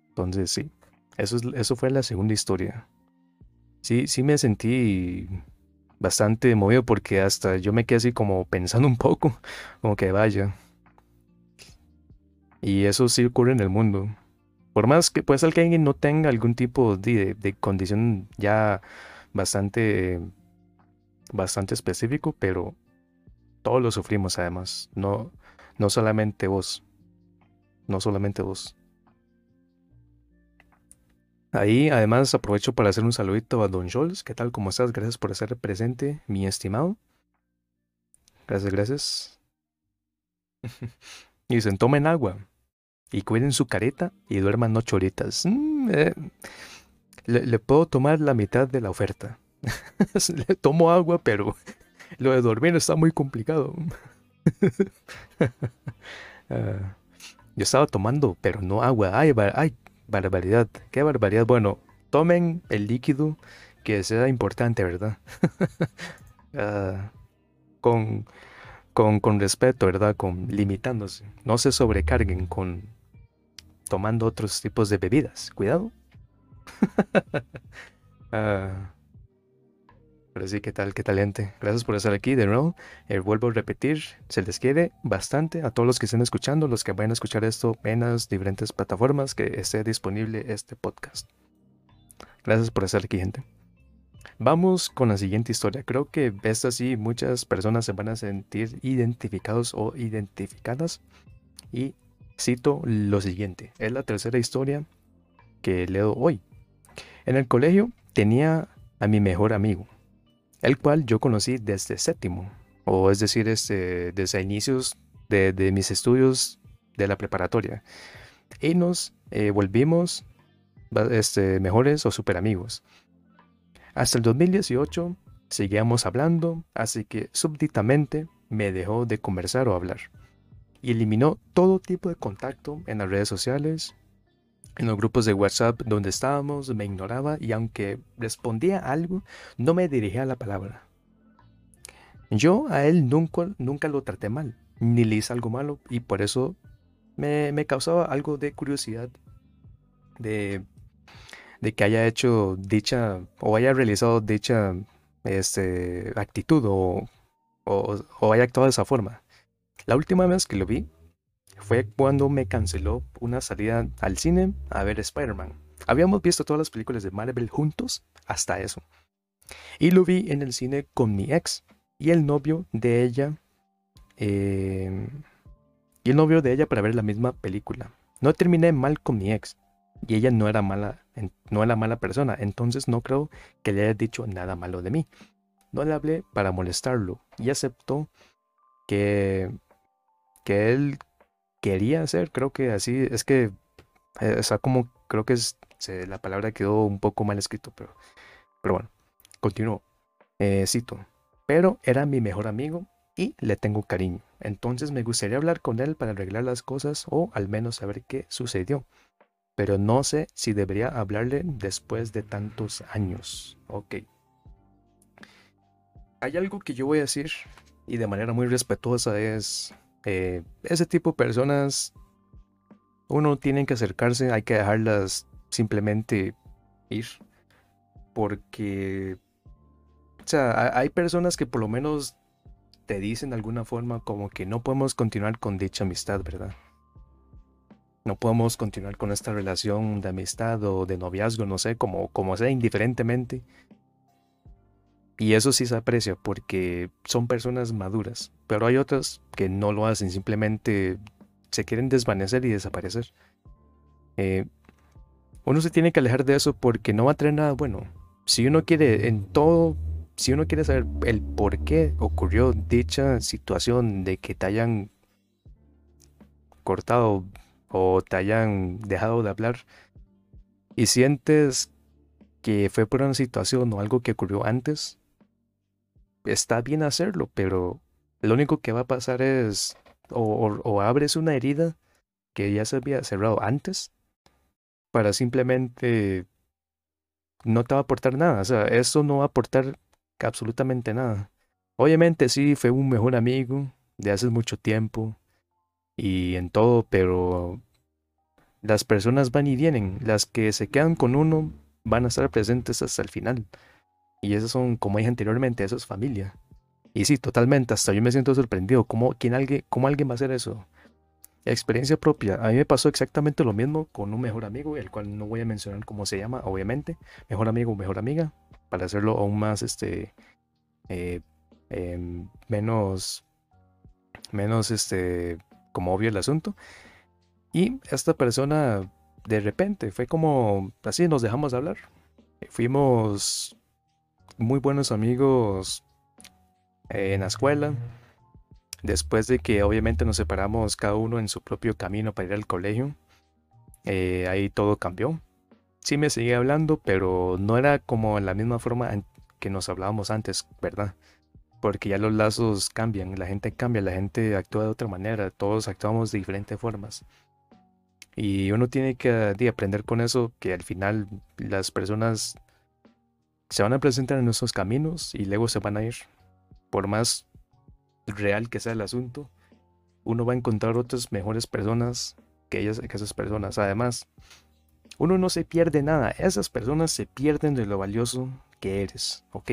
Speaker 1: Entonces, sí, eso, es, eso fue la segunda historia. Sí, sí me sentí bastante movido porque hasta yo me quedé así como pensando un poco, como que vaya. Y eso sí ocurre en el mundo. Por más que puede ser que alguien no tenga algún tipo de, de condición ya bastante, bastante específico, pero todos lo sufrimos además. No, no solamente vos. No solamente vos. Ahí además aprovecho para hacer un saludito a Don Jols. ¿Qué tal? ¿Cómo estás? Gracias por estar presente, mi estimado. Gracias, gracias. y dicen, tomen agua y cuiden su careta y duerman ocho horitas. Mm, eh, le, puedo tomar la mitad de la oferta. le tomo agua, pero lo de dormir está muy complicado. Ah, yo estaba tomando, pero no agua. Ay, ay, Barbaridad, qué barbaridad. Bueno, tomen el líquido que sea importante, ¿verdad? Ah, con, con, con respeto, ¿verdad? Con limitándose. No se sobrecarguen con tomando otros tipos de bebidas. Cuidado. Ah, pero sí, ¿qué tal? ¿Qué talente? Gracias por estar aquí de nuevo. Eh, vuelvo a repetir, se les quiere bastante a todos los que estén escuchando, los que vayan a escuchar esto en las diferentes plataformas que esté disponible este podcast. Gracias por estar aquí, gente. Vamos con la siguiente historia. Creo que esta sí muchas personas se van a sentir identificados o identificadas. Y cito lo siguiente. Es la tercera historia que leo hoy. En el colegio tenía a mi mejor amigo el cual yo conocí desde séptimo, o es decir, este, desde inicios de, mis estudios de la preparatoria. Y nos eh, volvimos este, mejores o super amigos. Hasta el 2018 seguíamos hablando, así que súbditamente me dejó de conversar o hablar. Y eliminó todo tipo de contacto en las redes sociales, en los grupos de WhatsApp donde estábamos, me ignoraba y aunque respondía algo, no me dirigía la palabra. Yo a él nunca, nunca lo traté mal, ni le hice algo malo y por eso me, causaba algo de curiosidad de, de, que haya hecho dicha o haya realizado dicha este, actitud o, o, o haya actuado de esa forma. La última vez que lo vi fue cuando me canceló una salida al cine a ver Spider-Man. Habíamos visto todas las películas de Marvel juntos hasta eso. Y lo vi en el cine con mi ex y el novio de ella. Em, y el novio de ella para ver la misma película. No terminé mal con mi ex. Y ella no era mala, no era mala persona. Entonces no creo que le haya dicho nada malo de mí. No le hablé para molestarlo. Y aceptó que, que él quería hacer, creo que así, es que, eh, como, creo que es, la palabra quedó un poco mal escrito, pero, pero bueno, continúo. Eh, cito, pero era mi mejor amigo y le tengo cariño. Entonces me gustaría hablar con él para arreglar las cosas o al menos saber qué sucedió. Pero no sé si debería hablarle después de tantos años. Ok. Hay algo que yo voy a decir y de manera muy respetuosa es eh, ese tipo de personas, uno tiene que acercarse, hay que dejarlas simplemente ir. porque, o sea, hay personas que por lo menos te dicen de alguna forma como que no podemos continuar con dicha amistad, ¿verdad? No podemos continuar con esta relación de amistad o de noviazgo, no sé, como, como sea, indiferentemente. Y eso sí se aprecia porque son personas maduras, pero hay otras que no lo hacen, simplemente se quieren desvanecer y desaparecer. Eh, uno se tiene que alejar de eso porque no va a traer nada bueno. Si uno quiere en todo, si uno quiere saber el por qué ocurrió dicha situación de que te hayan cortado o te hayan dejado de hablar y sientes que fue por una situación o algo que ocurrió antes, está bien hacerlo, pero lo único que va a pasar es o, abres una herida que ya se había cerrado antes para simplemente no te va a aportar nada. O sea, eso no va a aportar absolutamente nada. Obviamente sí, fue un mejor amigo de hace mucho tiempo y en todo, pero las personas van y vienen. Las que se quedan con uno van a estar presentes hasta el final. Y esos son, como dije anteriormente, eso es familia. Y sí, totalmente, hasta yo me siento sorprendido. ¿Cómo, quién alguien, cómo alguien va a hacer eso? Experiencia propia. A mí me pasó exactamente lo mismo con un mejor amigo, el cual no voy a mencionar cómo se llama, obviamente. Mejor amigo o mejor amiga, para hacerlo aún más, este, eh, em, menos, menos, este, como obvio el asunto. Y esta persona, de repente, fue como, así nos dejamos de hablar. Fuimos muy buenos amigos en la escuela. Después de que obviamente nos separamos cada uno en su propio camino para ir al colegio, eh, ahí todo cambió. Sí me seguía hablando, pero no era como en la misma forma que nos hablábamos antes, ¿verdad? Porque ya los lazos cambian, la gente cambia, la gente actúa de otra manera, todos actuamos de diferentes formas. Y uno tiene que aprender con eso, que al final las personas se van a presentar en nuestros caminos y luego se van a ir. Por más real que sea el asunto, uno va a encontrar otras mejores personas que, ellas, que esas personas. Además, uno no se pierde nada, esas personas se pierden de lo valioso que eres, ¿ok?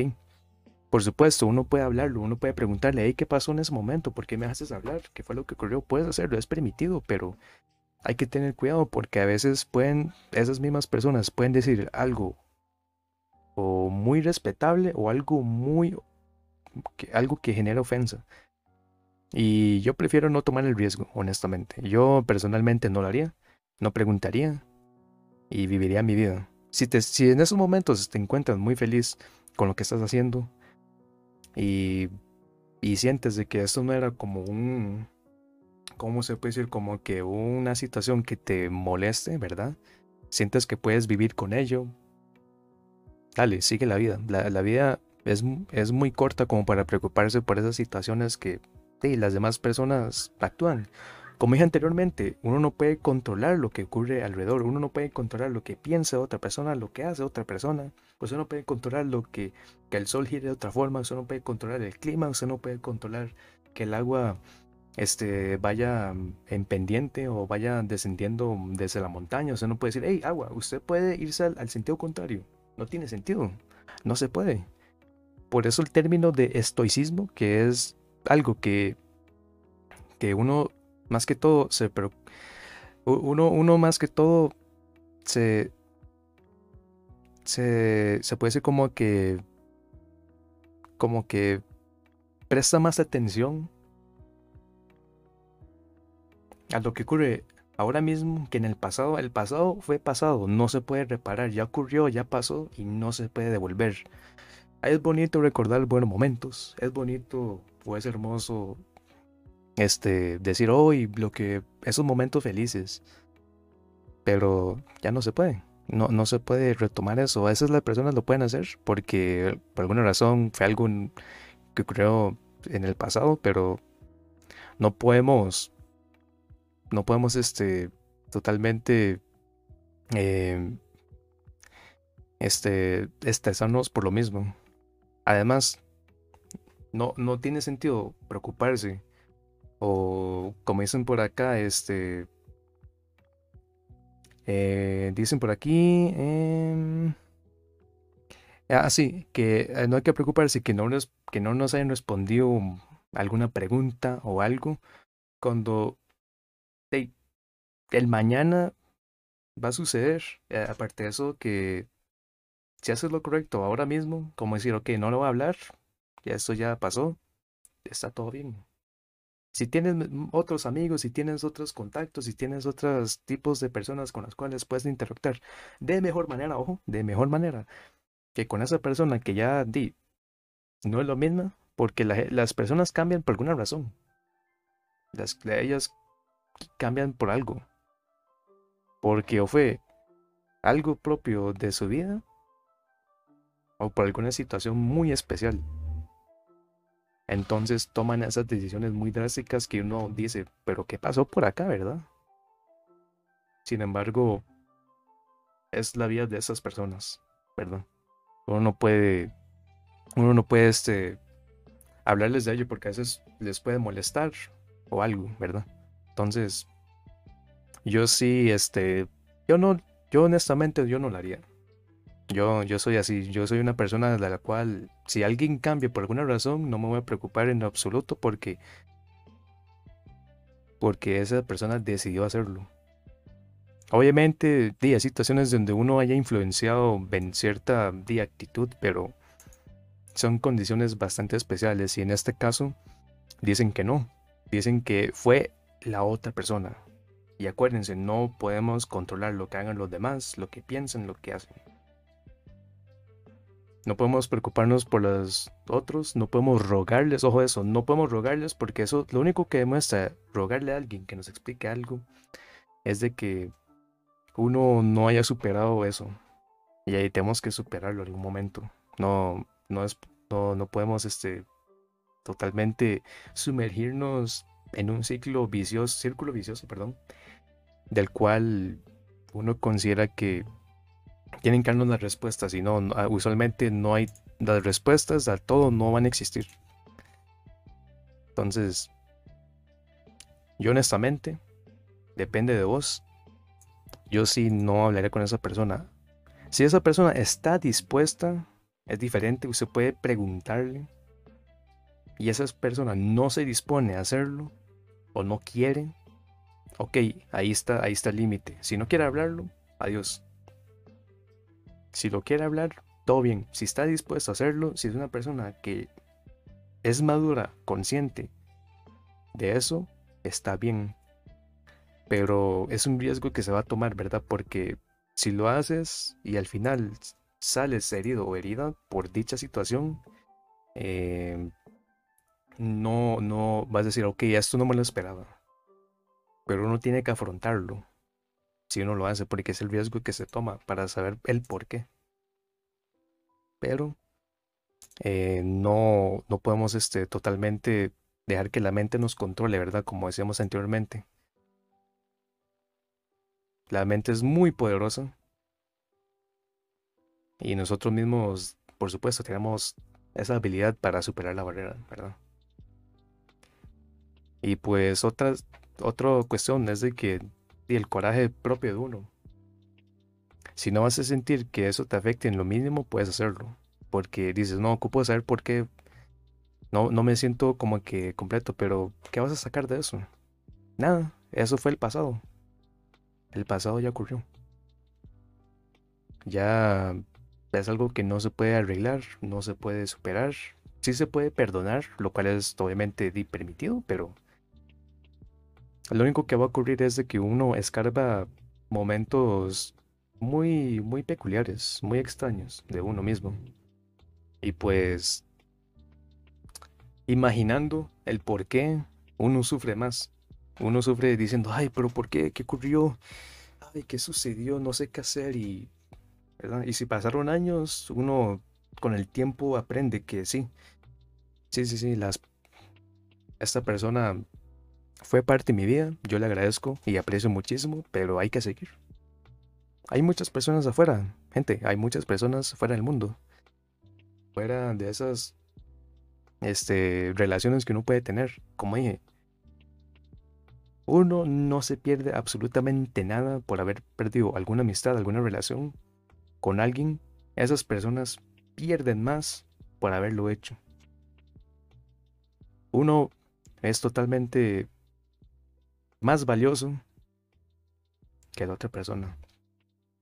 Speaker 1: Por supuesto, uno puede hablarlo, uno puede preguntarle, ¿qué pasó en ese momento? ¿Por qué me haces hablar? ¿Qué fue lo que ocurrió? Puedes hacerlo, es permitido, pero hay que tener cuidado porque a veces pueden, esas mismas personas pueden decir algo o muy respetable o algo muy algo que genera ofensa. Y yo prefiero no tomar el riesgo, honestamente. Yo personalmente no lo haría, no preguntaría y viviría mi vida. Si, te, si en esos momentos te encuentras muy feliz con lo que estás haciendo y, y sientes de que esto no era como un, ¿cómo se puede decir? Como que una situación que te moleste, ¿verdad? Sientes que puedes vivir con ello. Dale, sigue la vida. La vida es, muy corta como para preocuparse por esas situaciones que las demás personas actúan. Como dije anteriormente, uno no puede controlar lo que ocurre alrededor, uno no puede controlar lo que piensa otra persona, lo que hace otra persona, pues uno no puede controlar lo que, que el sol gire de otra forma, usted no puede controlar el clima, usted no puede controlar que el agua este, vaya en pendiente o vaya descendiendo desde la montaña, usted no puede decir, hey, agua, usted puede irse al sentido contrario, no tiene sentido, no se puede. Por eso el término de estoicismo, que es algo que, que uno más que todo se uno, uno más que todo se, se, se puede decir como que como que presta más atención a lo que ocurre ahora mismo que en el pasado. El pasado fue pasado, no se puede reparar, ya ocurrió, ya pasó y no se puede devolver. Es bonito recordar buenos momentos, es bonito o es hermoso este, decir hoy lo que esos momentos felices, pero ya no se puede. No, no se puede retomar eso. A veces las personas lo pueden hacer porque por alguna razón fue algo que ocurrió en el pasado, pero no podemos, no podemos este, totalmente eh, este, estresarnos por lo mismo. Además, no, no tiene sentido preocuparse. O como dicen por acá, este... Eh, dicen por aquí... Em, Ah, sí, que eh, no hay que preocuparse que no, nos, que no nos hayan respondido alguna pregunta o algo cuando el mañana va a suceder. Eh, aparte de eso, que si haces lo correcto ahora mismo, como decir, ok, no lo voy a hablar, ya esto ya pasó, está todo bien. Si tienes otros amigos, si tienes otros contactos, si tienes otros tipos de personas con las cuales puedes interactuar de mejor manera, ojo, de mejor manera, que con esa persona que ya di, no es lo mismo, porque las personas cambian por alguna razón. Las, ellas cambian por algo. Porque fue algo propio de su vida o por alguna situación muy especial. Entonces toman esas decisiones muy drásticas que uno dice, pero ¿qué pasó por acá, verdad? Sin embargo, es la vida de esas personas, ¿verdad? Uno no puede, uno no puede este, hablarles de ello porque a veces les puede molestar o algo, ¿verdad? Entonces, yo sí, este, yo no, yo honestamente yo no lo haría. Yo, yo soy así, yo soy una persona de la cual si alguien cambia por alguna razón no me voy a preocupar en absoluto porque porque esa persona decidió hacerlo. Obviamente, hay situaciones donde uno haya influenciado en cierta actitud, pero son condiciones bastante especiales y en este caso dicen que no, dicen que fue la otra persona. Y acuérdense, no podemos controlar lo que hagan los demás, lo que piensan, lo que hacen. No podemos preocuparnos por los otros, no podemos rogarles, ojo eso, no podemos rogarles porque eso lo único que demuestra rogarle a alguien que nos explique algo es de que uno no haya superado eso. Y ahí tenemos que superarlo en algún momento. No, no es, no, no podemos este totalmente sumergirnos en un ciclo vicioso, círculo vicioso, perdón, del cual uno considera que tienen que darnos las respuestas y no, ah, usualmente no hay las respuestas a todo no van a existir. Entonces, yo honestamente, depende de vos. Yo sí no hablaré con esa persona. Si esa persona está dispuesta, es diferente, usted puede preguntarle. Y esa persona no se dispone a hacerlo o no quiere, ok, ahí está, ahí está el límite. Si no quiere hablarlo, adiós. Si lo quiere hablar, todo bien. Si está dispuesto a hacerlo, si es una persona que es madura, consciente de eso, está bien. Pero es un riesgo que se va a tomar, ¿verdad? Porque si lo haces y al final sales herido o herida por dicha situación, eh, no, no vas a decir, ok, esto no me lo esperaba. Pero uno tiene que afrontarlo si uno lo hace, porque es el riesgo que se toma para saber el por qué. Pero eh, no, no podemos este, totalmente dejar que la mente nos controle, ¿verdad? Como decíamos anteriormente. La mente es muy poderosa. Y nosotros mismos, por supuesto, tenemos esa habilidad para superar la barrera, ¿verdad? Y pues otra, otra cuestión es de que y el coraje propio de uno. Si no vas a sentir que eso te afecte en lo mínimo, puedes hacerlo. Porque dices, no, ocupo saber por qué no, no me siento como que completo, pero ¿qué vas a sacar de eso? Nada, eso fue el pasado. El pasado ya ocurrió. Ya es algo que no se puede arreglar, no se puede superar. Sí se puede perdonar, lo cual es obviamente permitido, pero lo único que va a ocurrir es de que uno escarba momentos muy, muy peculiares, muy extraños de uno mismo. Y pues, imaginando el por qué uno sufre más. Uno sufre diciendo, ay, pero ¿por qué? ¿Qué ocurrió? Ay, ¿qué sucedió? No sé qué hacer. Y, y si pasaron años, uno con el tiempo aprende que sí. Sí, sí, sí, las, esta persona fue parte de mi vida, yo le agradezco y aprecio muchísimo, pero hay que seguir. Hay muchas personas afuera, gente, hay muchas personas fuera del mundo. Fuera de esas este, relaciones que uno puede tener. Como dije, uno no se pierde absolutamente nada por haber perdido alguna amistad, alguna relación con alguien. Esas personas pierden más por haberlo hecho. Uno es totalmente más valioso que la otra persona.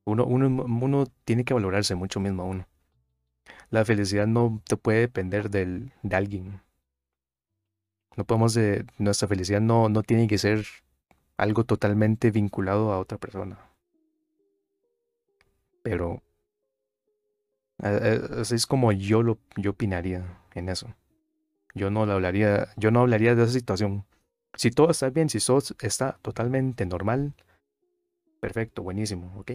Speaker 1: Uno, uno, uno tiene que valorarse mucho mismo a uno. La felicidad no te puede depender del, de alguien. No podemos de, nuestra felicidad no, no tiene que ser algo totalmente vinculado a otra persona. Pero así es como yo lo yo opinaría en eso. Yo no hablaría, yo no hablaría de esa situación. Si todo está bien, si todo está totalmente normal, perfecto, buenísimo, ok.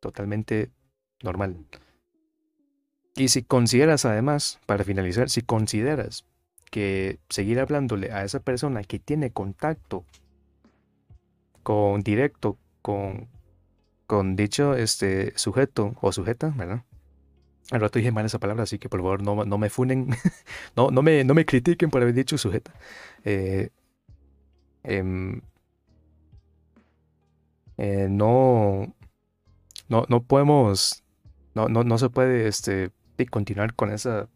Speaker 1: Totalmente normal. Y si consideras además, para finalizar, si consideras que seguir hablándole a esa persona que tiene contacto con directo con, con dicho este sujeto o sujeta, ¿verdad? Al rato dije mal esa palabra, así que por favor no, no me funen, no, no, me, no me critiquen por haber dicho sujeta. Eh, em, eh, no, no, no podemos, no, no, no se puede este, continuar con esa,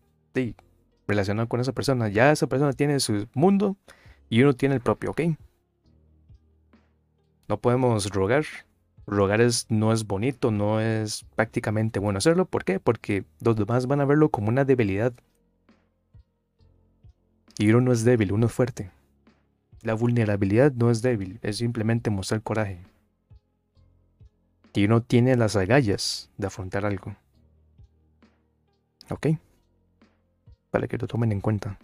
Speaker 1: relacionar con esa persona. Ya esa persona tiene su mundo y uno tiene el propio, ¿ok? No podemos rogar, rogar es, no es bonito, no es prácticamente bueno hacerlo. ¿Por qué? Porque los demás van a verlo como una debilidad. Y uno no es débil, uno es fuerte. La vulnerabilidad no es débil, es simplemente mostrar coraje. Y uno tiene las agallas de afrontar algo. ¿Ok? Para que lo tomen en cuenta.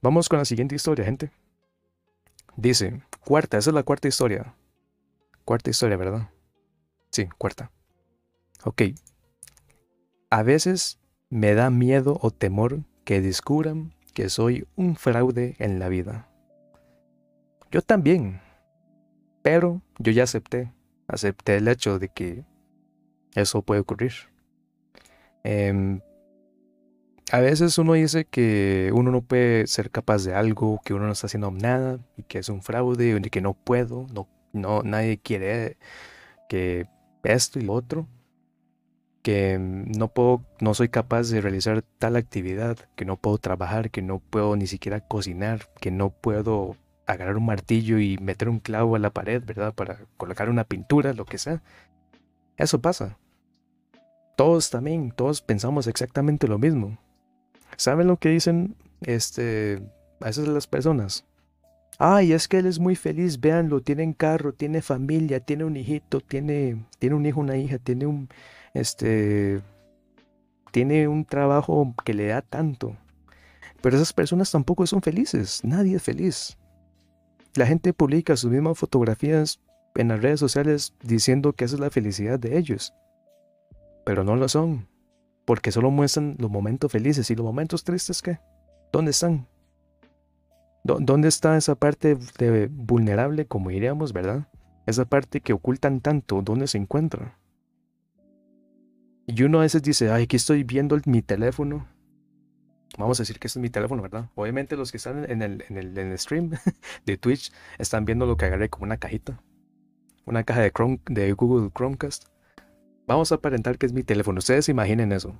Speaker 1: Vamos con la siguiente historia, gente. Dice, cuarta, esa es la cuarta historia. Cuarta historia, ¿verdad? Sí, cuarta. Ok. A veces me da miedo o temor que descubran que soy un fraude en la vida. Yo también. Pero yo ya acepté. Acepté el hecho de que eso puede ocurrir. Em, a veces uno dice que uno no puede ser capaz de algo, que uno no está haciendo nada y que es un fraude, y que no puedo, no, no, nadie quiere que esto y lo otro, que no puedo, no soy capaz de realizar tal actividad, que no puedo trabajar, que no puedo ni siquiera cocinar, que no puedo agarrar un martillo y meter un clavo a la pared, ¿verdad? Para colocar una pintura, lo que sea. Eso pasa. Todos también, todos pensamos exactamente lo mismo. ¿Saben lo que dicen este, a veces las personas? Ay, es que él es muy feliz, véanlo, tiene carro, tiene familia, tiene un hijito, tiene, tiene un hijo, una hija, tiene un, este, tiene un trabajo que le da tanto. Pero esas personas tampoco son felices, nadie es feliz. La gente publica sus mismas fotografías en las redes sociales diciendo que esa es la felicidad de ellos. Pero no lo son porque solo muestran los momentos felices y los momentos tristes, ¿qué? ¿Dónde están? ¿Dónde está esa parte de vulnerable, como diríamos, verdad? Esa parte que ocultan tanto, ¿dónde se encuentra? Y uno a veces dice, ay, aquí estoy viendo mi teléfono. Vamos a decir que este es mi teléfono, ¿verdad? Obviamente los que están en el, en el, en el stream de Twitch están viendo lo que agarré como una cajita. Una caja de, Chrome, de Google Chromecast. Vamos a aparentar que es mi teléfono. Ustedes imaginen eso.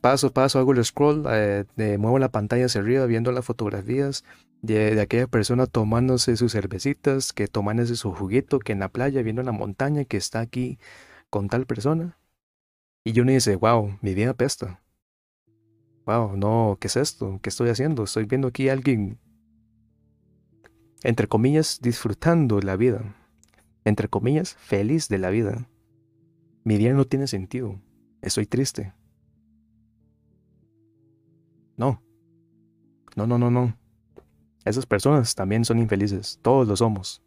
Speaker 1: Paso paso hago el scroll, eh, muevo la pantalla hacia arriba viendo las fotografías de, aquella persona tomándose sus cervecitas, que tomándose su juguito, que en la playa viendo la montaña, que está aquí con tal persona. Y me dice, wow, mi vida pesta. Wow, no, ¿qué es esto? ¿Qué estoy haciendo? Estoy viendo aquí a alguien, entre comillas, disfrutando la vida. Entre comillas, feliz de la vida. Mi día no tiene sentido. Estoy triste. No. No, no, no, no. Esas personas también son infelices. Todos lo somos.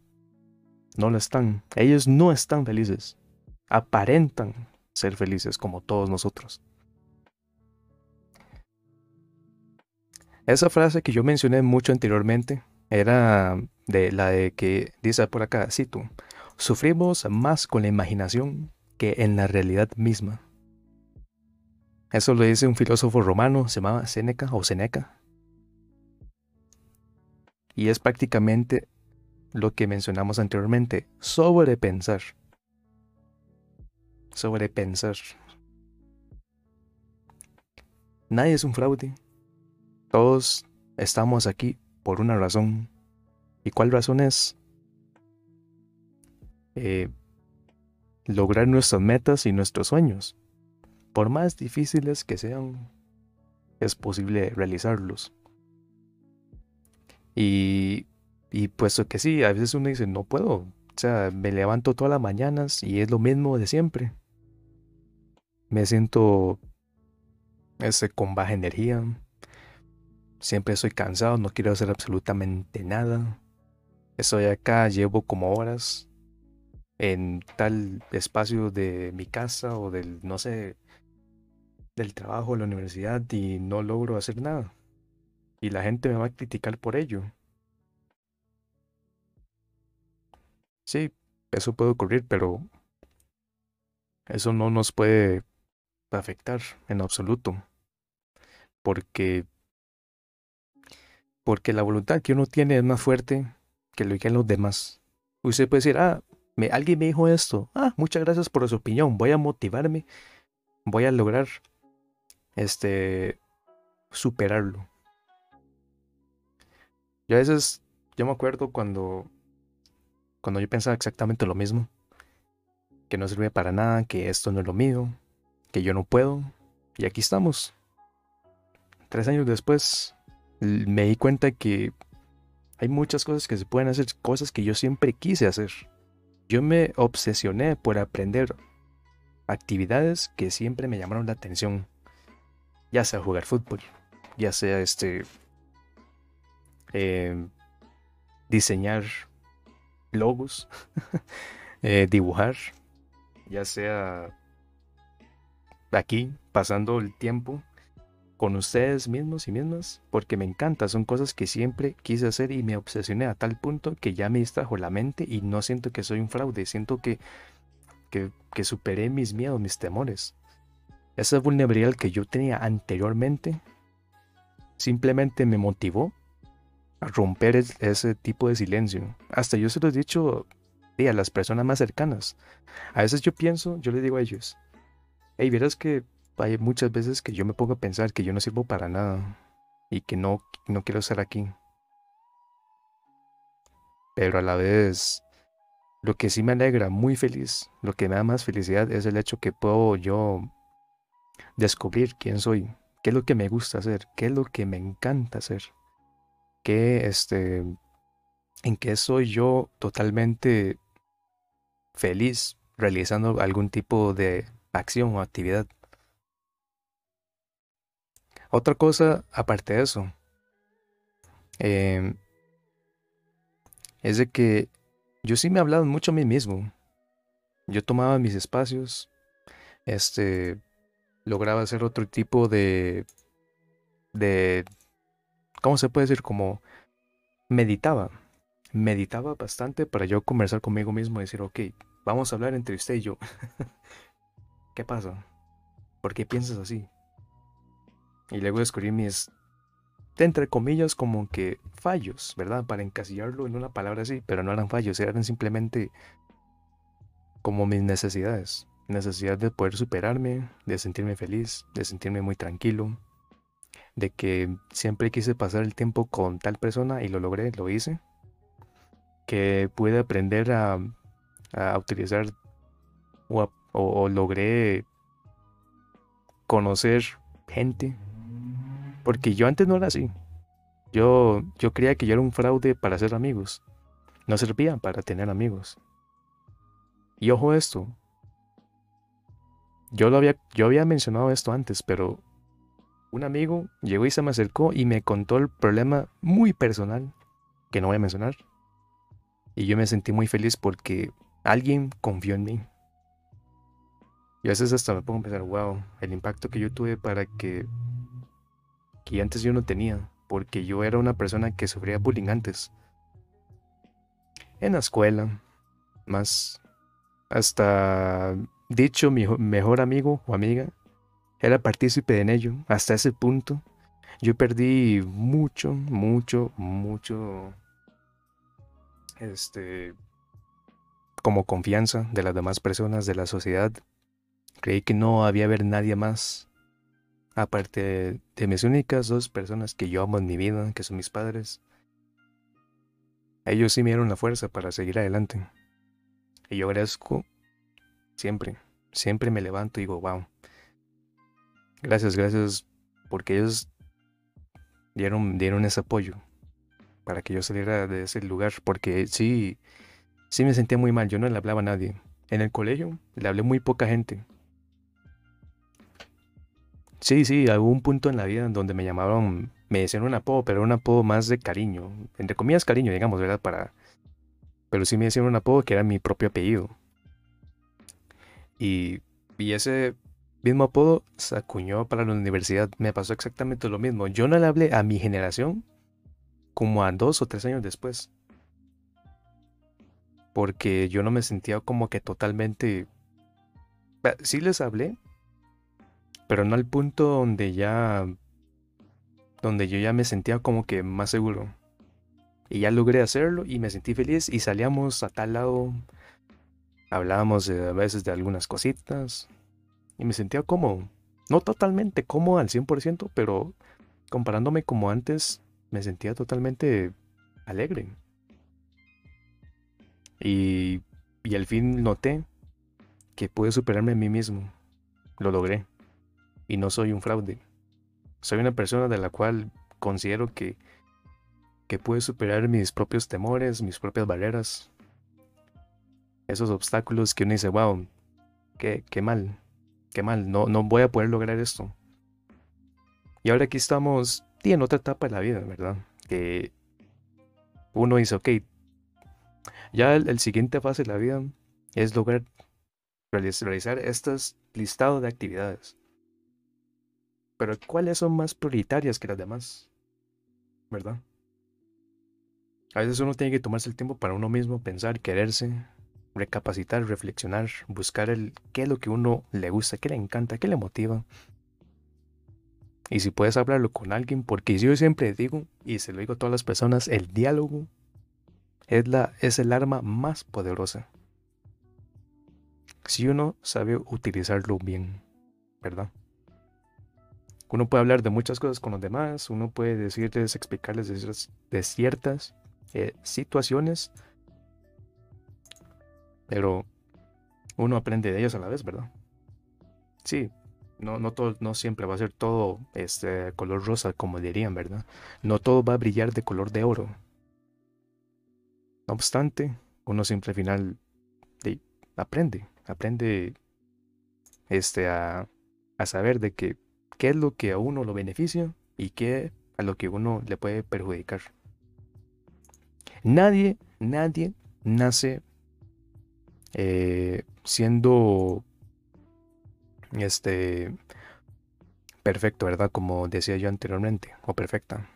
Speaker 1: No lo están. Ellos no están felices. Aparentan ser felices como todos nosotros. Esa frase que yo mencioné mucho anteriormente era de la de que dice por acá, cito, sufrimos más con la imaginación que en la realidad misma. Eso lo dice un filósofo romano, se llamaba Seneca o Seneca. Y es prácticamente lo que mencionamos anteriormente, sobrepensar. sobrepensar. Nadie es un fraude. Todos estamos aquí por una razón. ¿Y cuál razón es? Eh, lograr nuestras metas y nuestros sueños. Por más difíciles que sean, es posible realizarlos. Y, y puesto que sí, a veces uno dice, no puedo. O sea, me levanto todas las mañanas y es lo mismo de siempre. Me siento ese, con baja energía. Siempre estoy cansado, no quiero hacer absolutamente nada. Estoy acá, llevo como horas en tal espacio de mi casa o del, no sé, del trabajo, de la universidad y no logro hacer nada. Y la gente me va a criticar por ello. Sí, eso puede ocurrir, pero eso no nos puede afectar en absoluto. Porque porque la voluntad que uno tiene es más fuerte que lo que los demás. Usted puede decir, ah, alguien me dijo esto. Ah, muchas gracias por su opinión. Voy a motivarme. Voy a lograr este superarlo. Yo a veces, yo me acuerdo cuando, cuando yo pensaba exactamente lo mismo, que no sirve para nada, que esto no es lo mío, que yo no puedo, y aquí estamos. Tres años después, me di cuenta que hay muchas cosas que se pueden hacer, cosas que yo siempre quise hacer. Yo me obsesioné por aprender actividades que siempre me llamaron la atención. Ya sea jugar fútbol, ya sea este eh, diseñar logos, eh, dibujar, ya sea aquí pasando el tiempo con ustedes mismos y mismas, porque me encanta, son cosas que siempre quise hacer y me obsesioné a tal punto que ya me distrajo la mente y no siento que soy un fraude, siento que, que, superé mis miedos, mis temores. Esa vulnerabilidad que yo tenía anteriormente simplemente me motivó a romper ese tipo de silencio. Hasta yo se lo he dicho a las personas más cercanas. A veces yo pienso, yo le digo a ellos, hey, verás que hay muchas veces que yo me pongo a pensar que yo no sirvo para nada y que no, no quiero estar aquí. Pero a la vez, lo que sí me alegra muy feliz, lo que me da más felicidad es el hecho que puedo yo descubrir quién soy, qué es lo que me gusta hacer, qué es lo que me encanta hacer, qué este, en qué soy yo totalmente feliz realizando algún tipo de acción o actividad. Otra cosa, aparte de eso, em, es de que yo sí me he hablado mucho a mí mismo. Yo tomaba mis espacios, este, lograba hacer otro tipo de, de, ¿cómo se puede decir? Como meditaba. Meditaba bastante para yo conversar conmigo mismo y decir, ok, vamos a hablar entre usted y yo. ¿Qué pasa? ¿Por qué piensas así? Y luego descubrí mis, entre comillas, como que fallos, ¿verdad? Para encasillarlo en una palabra así, pero no eran fallos, eran simplemente como mis necesidades. Necesidad de poder superarme, de sentirme feliz, de sentirme muy tranquilo, de que siempre quise pasar el tiempo con tal persona y lo logré, lo hice. Que pude aprender a, a utilizar o, o logré conocer gente porque yo antes no era así. Yo, yo creía que yo era un fraude para hacer amigos. No servía para tener amigos. Y ojo esto. Yo, lo había, yo había mencionado esto antes, pero un amigo llegó y se me acercó y me contó el problema muy personal, que no voy a mencionar. Y yo me sentí muy feliz porque alguien confió en mí. Y a veces hasta me pongo a pensar, wow, el impacto que yo tuve para que que antes yo no tenía, porque yo era una persona que sufría bullying antes. En la escuela, más hasta dicho mi mejor amigo o amiga era partícipe en ello. Hasta ese punto, yo perdí mucho, mucho, mucho, este, como confianza de las demás personas de la sociedad Creí que no había haber nadie más, aparte de mis únicas dos personas que yo amo en mi vida, que son mis padres. Ellos sí me dieron la fuerza para seguir adelante. Y yo agradezco siempre, siempre me levanto y digo, wow. Gracias, gracias, porque ellos dieron, dieron ese apoyo para que yo saliera de ese lugar, porque sí, sí me sentía muy mal, yo no le hablaba a nadie. En el colegio le hablé muy poca gente. Sí, sí, hubo un punto en la vida en donde me llamaban, me decían un apodo, pero un apodo más de cariño, entre comillas cariño, digamos, ¿verdad? Pero sí me decían un apodo que era mi propio apellido. Y, y ese mismo apodo se acuñó para la universidad. Me pasó exactamente lo mismo. Yo no le hablé a mi generación como a dos o tres años después. Porque yo no me sentía como que totalmente... Sí les hablé, pero no al punto donde ya... donde yo ya me sentía como que más seguro. Y ya logré hacerlo y me sentí feliz y salíamos a tal lado. Hablábamos a veces de algunas cositas. Y me sentía cómodo. No totalmente cómodo al 100%, pero comparándome como antes, me sentía totalmente alegre. Y, y al fin noté que pude superarme a mí mismo. Lo logré. Y no soy un fraude. Soy una persona de la cual considero que, que superar mis propios temores, mis propias barreras. Esos obstáculos que uno dice, wow, qué, qué mal, qué mal, no, no voy a poder lograr esto. Y ahora aquí estamos en otra etapa de la vida, ¿verdad? Que uno dice, ok, ya el, siguiente fase de la vida es lograr realizar estos listados de actividades. Pero ¿cuáles son más prioritarias que las demás? ¿Verdad? A veces uno tiene que tomarse el tiempo para uno mismo, pensar, quererse, recapacitar, reflexionar, buscar el qué es lo que uno le gusta, qué le encanta, qué le motiva. Y si puedes hablarlo con alguien, porque yo siempre digo, y se lo digo a todas las personas, el diálogo es, la, es el arma más poderosa. Si uno sabe utilizarlo bien, ¿verdad? Uno puede hablar de muchas cosas con los demás, uno puede decirles, explicarles de, ciertas eh, situaciones, pero uno aprende de ellas a la vez, ¿verdad? Sí, no, no, todo, no siempre va a ser todo este color rosa, como dirían, ¿verdad? No todo va a brillar de color de oro. No obstante, uno siempre al final aprende, aprende este, a, a saber de que qué es lo que a uno lo beneficia y qué a lo que uno le puede perjudicar. Nadie, nadie nace eh, siendo este perfecto, ¿verdad? Como decía yo anteriormente, o perfecta.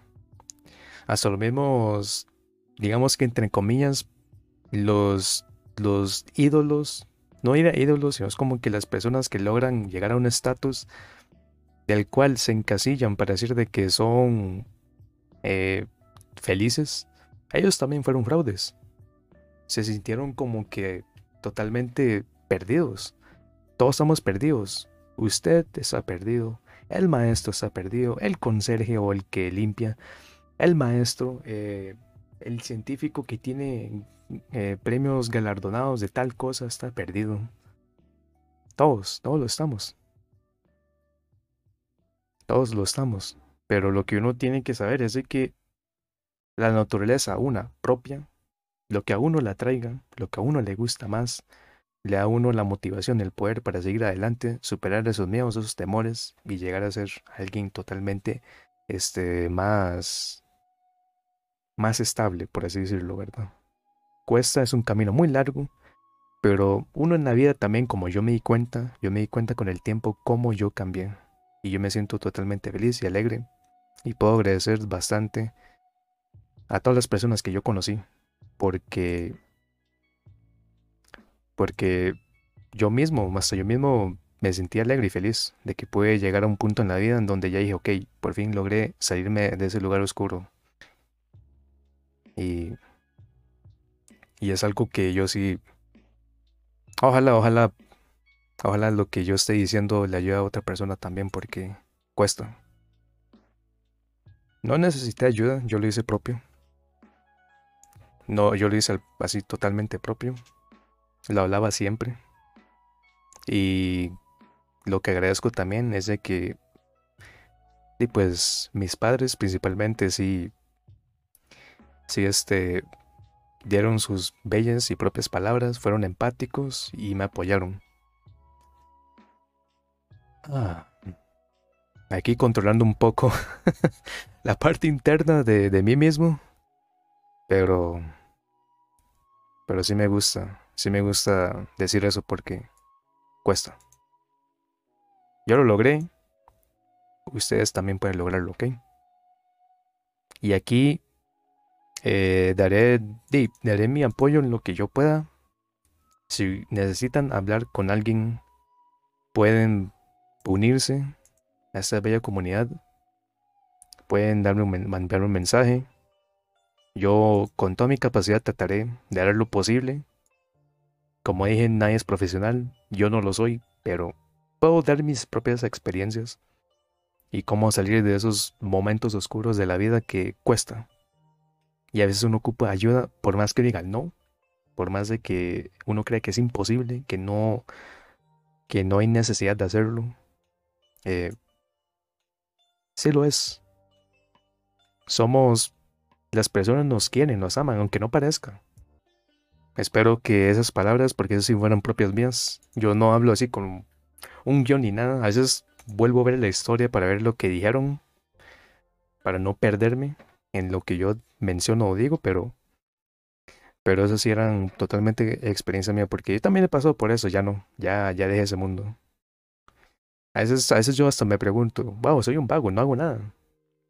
Speaker 1: Hasta los mismos, digamos que entre comillas, los, los ídolos, no ir ídolos, sino es como que las personas que logran llegar a un estatus del cual se encasillan para decir de que son eh, felices, ellos también fueron fraudes. Se sintieron como que totalmente perdidos. Todos estamos perdidos. Usted está perdido. El maestro está perdido. El conserje o el que limpia. El maestro. Eh, el científico que tiene eh, premios galardonados de tal cosa está perdido. Todos, todos lo estamos. Todos lo estamos. Pero lo que uno tiene que saber es de que la naturaleza, una propia, lo que a uno le atraiga, lo que a uno le gusta más, le da a uno la motivación, el poder para seguir adelante, superar esos miedos, esos temores y llegar a ser alguien totalmente este, más, más estable, por así decirlo, ¿verdad? Cuesta, es un camino muy largo, pero uno en la vida también, como yo me di cuenta, yo me di cuenta con el tiempo cómo yo cambié. Y yo me siento totalmente feliz y alegre. Y puedo agradecer bastante a todas las personas que yo conocí. Porque. Porque yo mismo, hasta yo mismo me sentí alegre y feliz de que pude llegar a un punto en la vida en donde ya dije, ok, por fin logré salirme de ese lugar oscuro. Y. Y es algo que yo sí. Ojalá, ojalá Ojalá lo que yo esté diciendo le ayude a otra persona también porque cuesta. No necesité ayuda, yo lo hice propio. No, yo lo hice así totalmente propio. Lo hablaba siempre. Y lo que agradezco también es de que, y pues mis padres principalmente sí, sí este, dieron sus bellas y propias palabras, fueron empáticos y me apoyaron. Ah, aquí controlando un poco la parte interna de, mí mismo, pero, pero sí me gusta, sí me gusta decir eso porque cuesta. Yo lo logré. Ustedes también pueden lograrlo, ¿ok? Y aquí eh, daré, daré mi apoyo en lo que yo pueda. Si necesitan hablar con alguien, pueden unirse a esta bella comunidad. Pueden darme un, enviarme un mensaje. Yo con toda mi capacidad trataré de hacer lo posible. Como dije, nadie es profesional. Yo no lo soy, pero puedo dar mis propias experiencias y cómo salir de esos momentos oscuros de la vida que cuesta. Y a veces uno ocupa ayuda por más que diga no, por más de que uno cree que es imposible, que no, que no hay necesidad de hacerlo. Eh, sí lo es. Somos, las personas nos quieren, nos aman, aunque no parezca. Espero que esas palabras, porque esas sí fueran propias mías, yo no hablo así con un guion ni nada. A veces vuelvo a ver la historia para ver lo que dijeron, para no perderme en lo que yo menciono o digo, pero pero esas sí eran totalmente experiencia mía, porque yo también he pasado por eso, ya no, ya, ya dejé ese mundo. A veces, a veces yo hasta me pregunto, wow, soy un vago, no hago nada.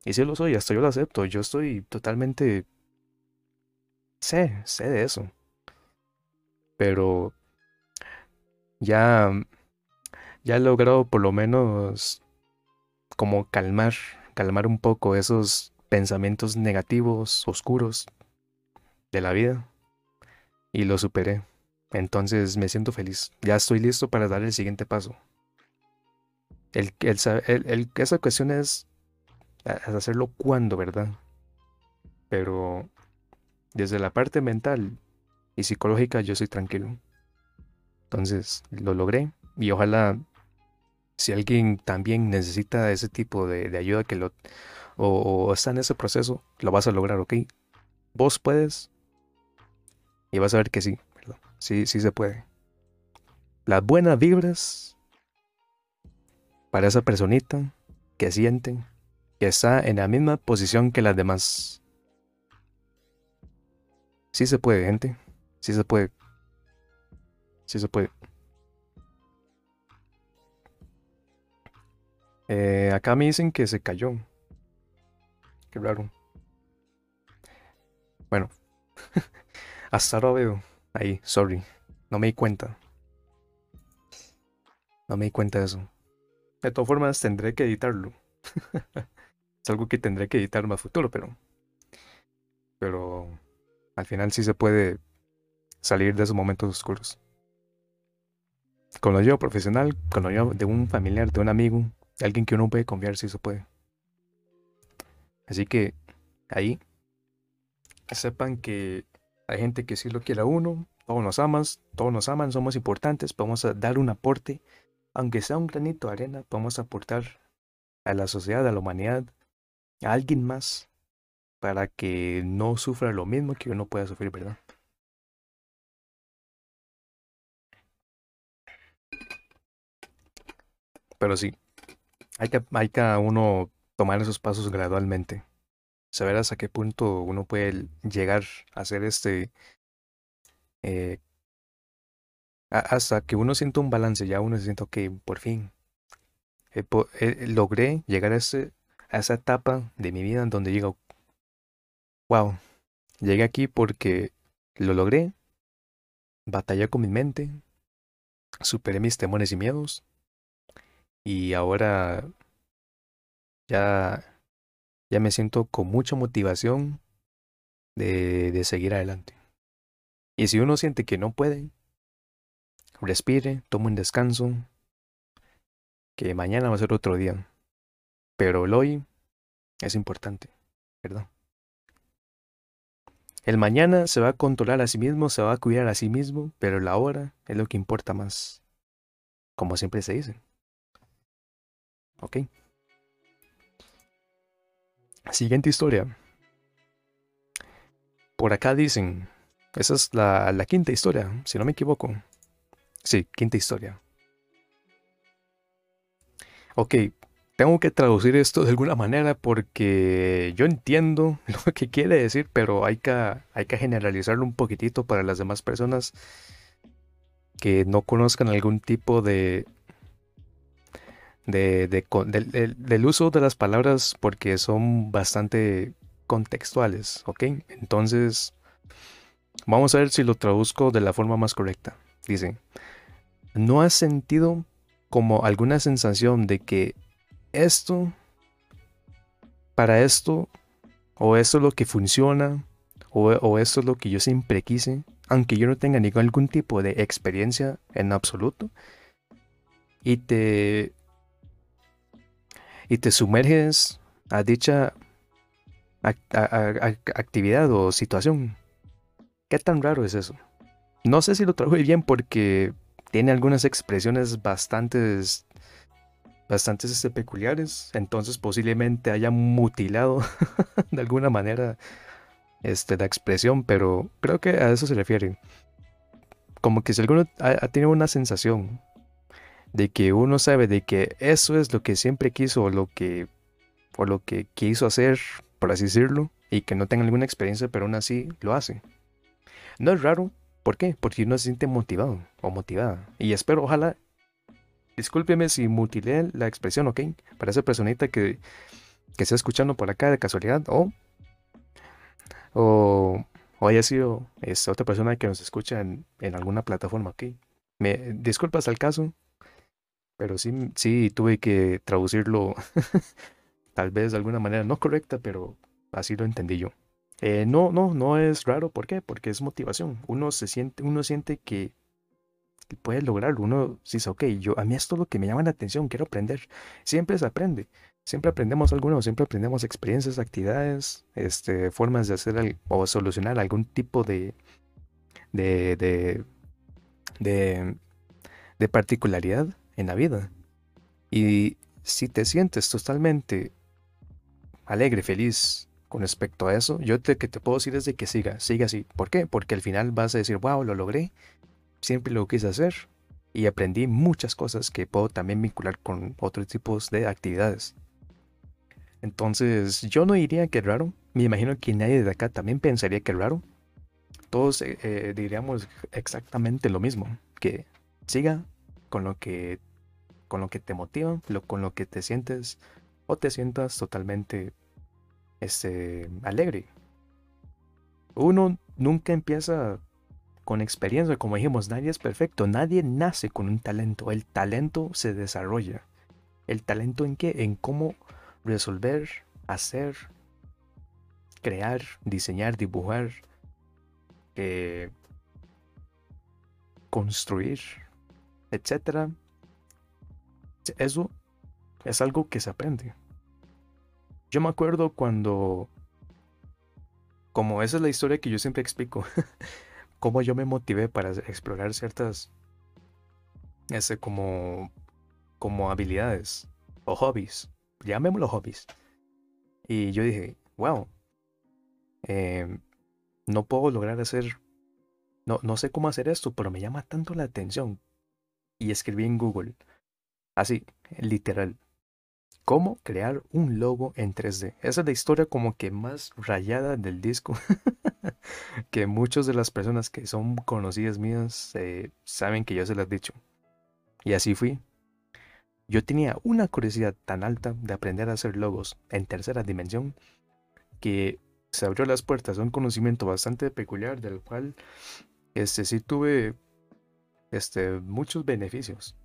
Speaker 1: Y si lo soy, hasta yo lo acepto, yo estoy totalmente... Sé, sé de eso. Pero ya ya he logrado por lo menos como calmar, calmar un poco esos pensamientos negativos, oscuros de la vida. Y lo superé. Entonces me siento feliz. Ya estoy listo para dar el siguiente paso. El, el, el, esa cuestión es hacerlo cuando, ¿verdad? Pero desde la parte mental y psicológica yo soy tranquilo. Entonces lo logré y ojalá si alguien también necesita ese tipo de, ayuda que lo o, está en ese proceso, lo vas a lograr, ¿ok? Vos puedes y vas a ver que sí, ¿verdad? Sí, sí se puede. Las buenas vibras para esa personita que sienten que está en la misma posición que las demás. Sí se puede, gente. Sí se puede. Sí se puede. Eh, acá me dicen que se cayó. Qué raro. Bueno. Hasta ahora veo. Ahí, sorry. No me di cuenta. No me di cuenta de eso. De todas formas, tendré que editarlo. es algo que tendré que editar más futuro, pero. Pero. Al final sí se puede salir de esos momentos oscuros. Con lo yo profesional, con lo yo de un familiar, de un amigo, alguien que uno puede confiar si eso puede. Así que ahí sepan que hay gente que sí lo quiere a uno, todos nos amas, todos nos aman, somos importantes, podemos dar un aporte, aunque sea un granito de arena, podemos aportar a la sociedad, a la humanidad, a alguien más, para que no sufra lo mismo que uno pueda sufrir, ¿verdad? Pero sí, hay que, hay que uno tomar esos pasos gradualmente. Saber hasta qué punto uno puede llegar a hacer este... Eh, hasta que uno sienta un balance, ya uno siente que por fin eh, eh, logré llegar a, ese, a esa etapa de mi vida en donde digo, wow, llegué aquí porque lo logré, batallé con mi mente, superé mis temores y miedos, y ahora ya, ya me siento con mucha motivación de, de seguir adelante. Y si uno siente que no puede, respire, tome un descanso, que mañana va a ser otro día. Pero el hoy es importante, ¿verdad? El mañana se va a controlar a sí mismo, se va a cuidar a sí mismo, pero la hora es lo que importa más, como siempre se dice. Ok. Siguiente historia. Por acá dicen, esa es la, la quinta historia, si no me equivoco. Sí, quinta historia. Ok, tengo que traducir esto de alguna manera porque yo entiendo lo que quiere decir, pero hay que, hay que generalizarlo un poquitito para las demás personas que no conozcan algún tipo de, de, del uso de las palabras porque son bastante contextuales, ¿ok? Entonces, vamos a ver si lo traduzco de la forma más correcta. Dice, ¿no has sentido como alguna sensación de que esto, para esto, o esto es lo que funciona, o, esto es lo que yo siempre quise, aunque yo no tenga ningún tipo de experiencia en absoluto, y te, y te sumerges a dicha actividad o situación. ¿Qué tan raro es eso? No sé si lo trajo bien porque tiene algunas expresiones bastante bastantes este, peculiares, entonces posiblemente haya mutilado de alguna manera este, la expresión, pero creo que a eso se refiere. Como que si alguno ha, tenido una sensación de que uno sabe de que eso es lo que siempre quiso o lo que, o lo que quiso hacer, por así decirlo, y que no tenga ninguna experiencia, pero aún así lo hace. No es raro, ¿Por qué? Porque uno se siente motivado o motivada. Y espero, ojalá, discúlpeme si mutilé la expresión, ¿ok? Para esa personita que, que esté escuchando por acá de casualidad o, o, haya sido esta otra persona que nos escucha en, alguna plataforma, ¿ok? Me, disculpas al caso, pero sí, sí tuve que traducirlo tal vez de alguna manera no correcta, pero así lo entendí yo. Eh, no, no, no es raro. ¿Por qué? Porque es motivación. Uno se siente, uno siente que, puede lograrlo. Uno dice, ok, yo, a mí esto es lo que me llama la atención, quiero aprender. Siempre se aprende. Siempre aprendemos algo siempre aprendemos experiencias, actividades, este, formas de hacer o solucionar algún tipo de, de, de particularidad en la vida. Y si te sientes totalmente alegre, feliz, con respecto a eso, yo te, que te puedo decir es que siga, siga así. ¿Por qué? Porque al final vas a decir, wow, lo logré, siempre lo quise hacer y aprendí muchas cosas que puedo también vincular con otros tipos de actividades. Entonces, yo no diría que es raro, me imagino que nadie de acá también pensaría que es raro. Todos eh, eh, diríamos exactamente lo mismo, que siga con lo que, con lo que te motiva, con lo que te sientes o te sientas totalmente este, alegre. Uno nunca empieza con experiencia, como dijimos, nadie es perfecto, nadie nace con un talento, el talento se desarrolla. ¿El talento en qué? En cómo resolver, hacer, crear, diseñar, dibujar, eh, construir, etc. Eso es algo que se aprende. Yo me acuerdo cuando, como esa es la historia que yo siempre explico, cómo yo me motivé para explorar ciertas, ese como, como habilidades o hobbies, llamémoslo hobbies. Y yo dije, wow, em, no puedo lograr hacer, no, no sé cómo hacer esto, pero me llama tanto la atención. Y escribí en Google, así, literal, cómo crear un logo en 3D. Esa es la historia como que más rayada del disco, que muchas de las personas que son conocidas mías eh, saben que yo se las he dicho. Y así fui. Yo tenía una curiosidad tan alta de aprender a hacer logos en tercera dimensión que se abrió las puertas a un conocimiento bastante peculiar del cual este sí tuve este, muchos beneficios.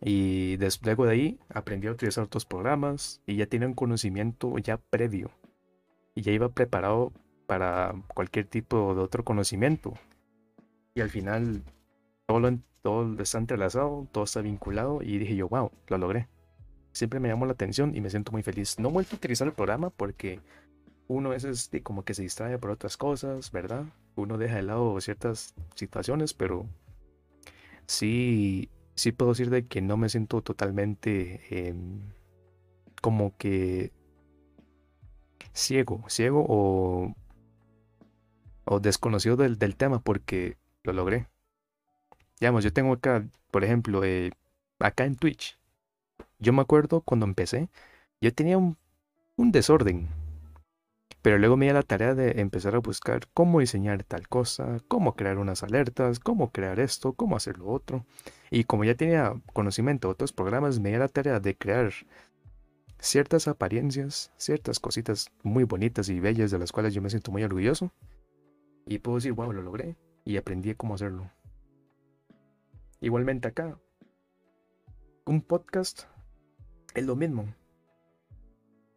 Speaker 1: Y luego de ahí aprendí a utilizar otros programas y ya tenía un conocimiento ya previo. Y ya iba preparado para cualquier tipo de otro conocimiento. Y al final todo, lo, todo está entrelazado, todo está vinculado y dije yo, wow, lo logré. Siempre me llamó la atención y me siento muy feliz. No he vuelto a utilizar el programa porque uno a veces como que se distrae por otras cosas, ¿verdad? Uno deja de lado ciertas situaciones, pero sí, sí puedo decir de que no me siento totalmente em, como que ciego, ciego o, o desconocido del, del tema porque lo logré. Digamos, yo tengo acá, por ejemplo, eh, acá en Twitch, yo me acuerdo cuando empecé, yo tenía un, un desorden. Pero luego me di la tarea de empezar a buscar cómo diseñar tal cosa, cómo crear unas alertas, cómo crear esto, cómo hacer lo otro. Y como ya tenía conocimiento de otros programas, me di la tarea de crear ciertas apariencias, ciertas cositas muy bonitas y bellas de las cuales yo me siento muy orgulloso. Y puedo decir, wow, lo logré. Y aprendí cómo hacerlo. Igualmente acá, un podcast es lo mismo.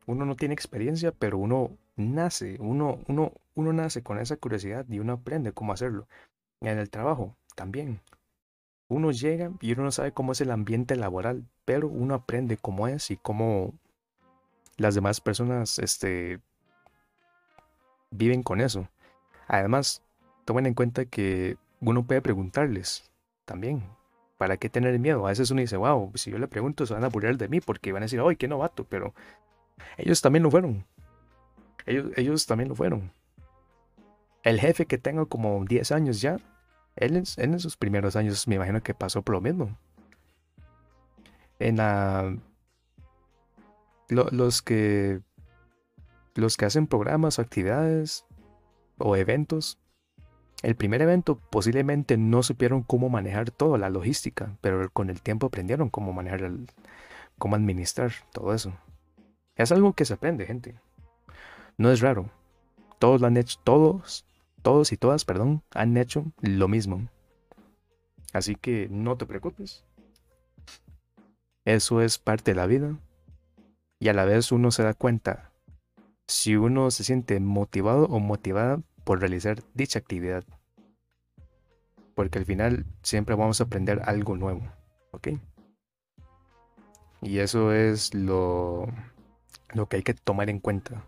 Speaker 1: Uno no tiene experiencia, pero uno nace, uno, uno, uno nace con esa curiosidad y uno aprende cómo hacerlo. En el trabajo también. Uno llega y uno no sabe cómo es el ambiente laboral, pero uno aprende cómo es y cómo las demás personas este, viven con eso. Además, tomen en cuenta que uno puede preguntarles también ¿para qué tener miedo? A veces uno dice, wow, si yo le pregunto se van a burlar de mí porque van a decir, ¡ay, qué novato! Pero ellos también lo fueron. Ellos, ellos también lo fueron. El jefe que tengo como 10 años ya, él, en sus primeros años me imagino que pasó por lo mismo. En la... los que... Los que hacen programas o actividades o eventos el primer evento posiblemente no supieron cómo manejar toda la logística, pero con el tiempo aprendieron cómo manejar, el, cómo administrar todo eso. Es algo que se aprende, gente. No es raro. Todos lo han hecho, todos, todos y todas, perdón, han hecho lo mismo. Así que no te preocupes. Eso es parte de la vida. Y a la vez uno se da cuenta si uno se siente motivado o motivada por realizar dicha actividad. Porque al final siempre vamos a aprender algo nuevo. ¿Ok? Y eso es lo, lo que hay que tomar en cuenta.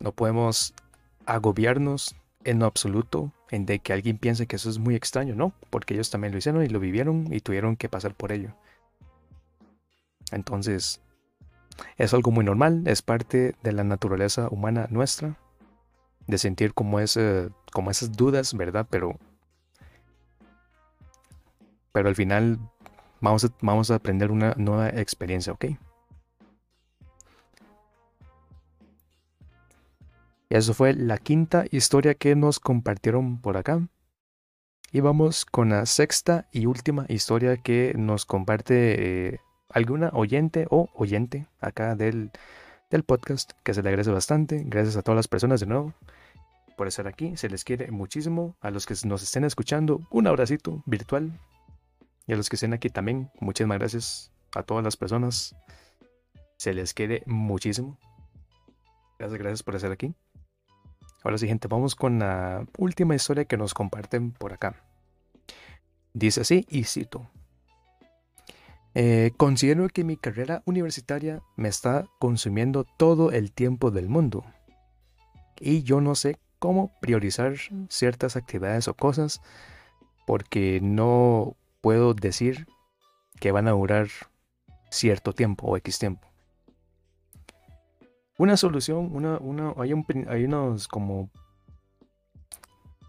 Speaker 1: No podemos agobiarnos en lo absoluto en de que alguien piense que eso es muy extraño, no, porque ellos también lo hicieron y lo vivieron y tuvieron que pasar por ello. Entonces, es algo muy normal, es parte de la naturaleza humana nuestra de sentir como, ese, como esas dudas, ¿verdad? Pero, pero al final vamos vamos a aprender una nueva experiencia, ¿ok? Eso fue la quinta historia que nos compartieron por acá. Y vamos con la sexta y última historia que nos comparte eh, alguna oyente o oyente acá del, del podcast, que se le agradece bastante. Gracias a todas las personas de nuevo por estar aquí. Se les quiere muchísimo. A los que nos estén escuchando, un abracito virtual. Y a los que estén aquí también, muchísimas gracias a todas las personas. Se les quiere muchísimo. Gracias, gracias por estar aquí. Ahora sí, gente, vamos con la última historia que nos comparten por acá. Dice así, y cito. Eh, considero que mi carrera universitaria me está consumiendo todo el tiempo del mundo. Y yo no sé cómo priorizar ciertas actividades o cosas porque no puedo decir que van a durar cierto tiempo o X tiempo. Una solución, una, una, hay, hay unos como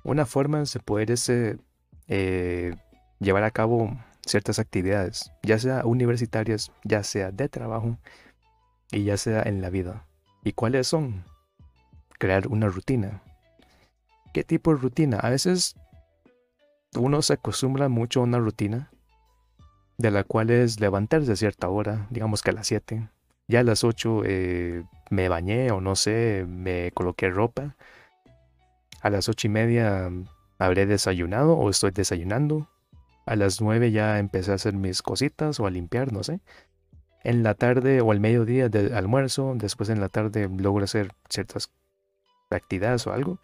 Speaker 1: una forma de poder ese, eh, llevar a cabo ciertas actividades, ya sea universitarias, ya sea de trabajo y ya sea en la vida. ¿Y cuáles son? Crear una rutina. ¿Qué tipo de rutina? A veces uno se acostumbra mucho a una rutina de la cual es levantarse a cierta hora, digamos que a las 7. Ya a las 8 eh, me bañé o no sé, me coloqué ropa. A las ocho y media habré desayunado o estoy desayunando. A las 9 ya empecé a hacer mis cositas o a limpiar, no sé. En la tarde o al mediodía de almuerzo, después en la tarde logro hacer ciertas actividades o algo.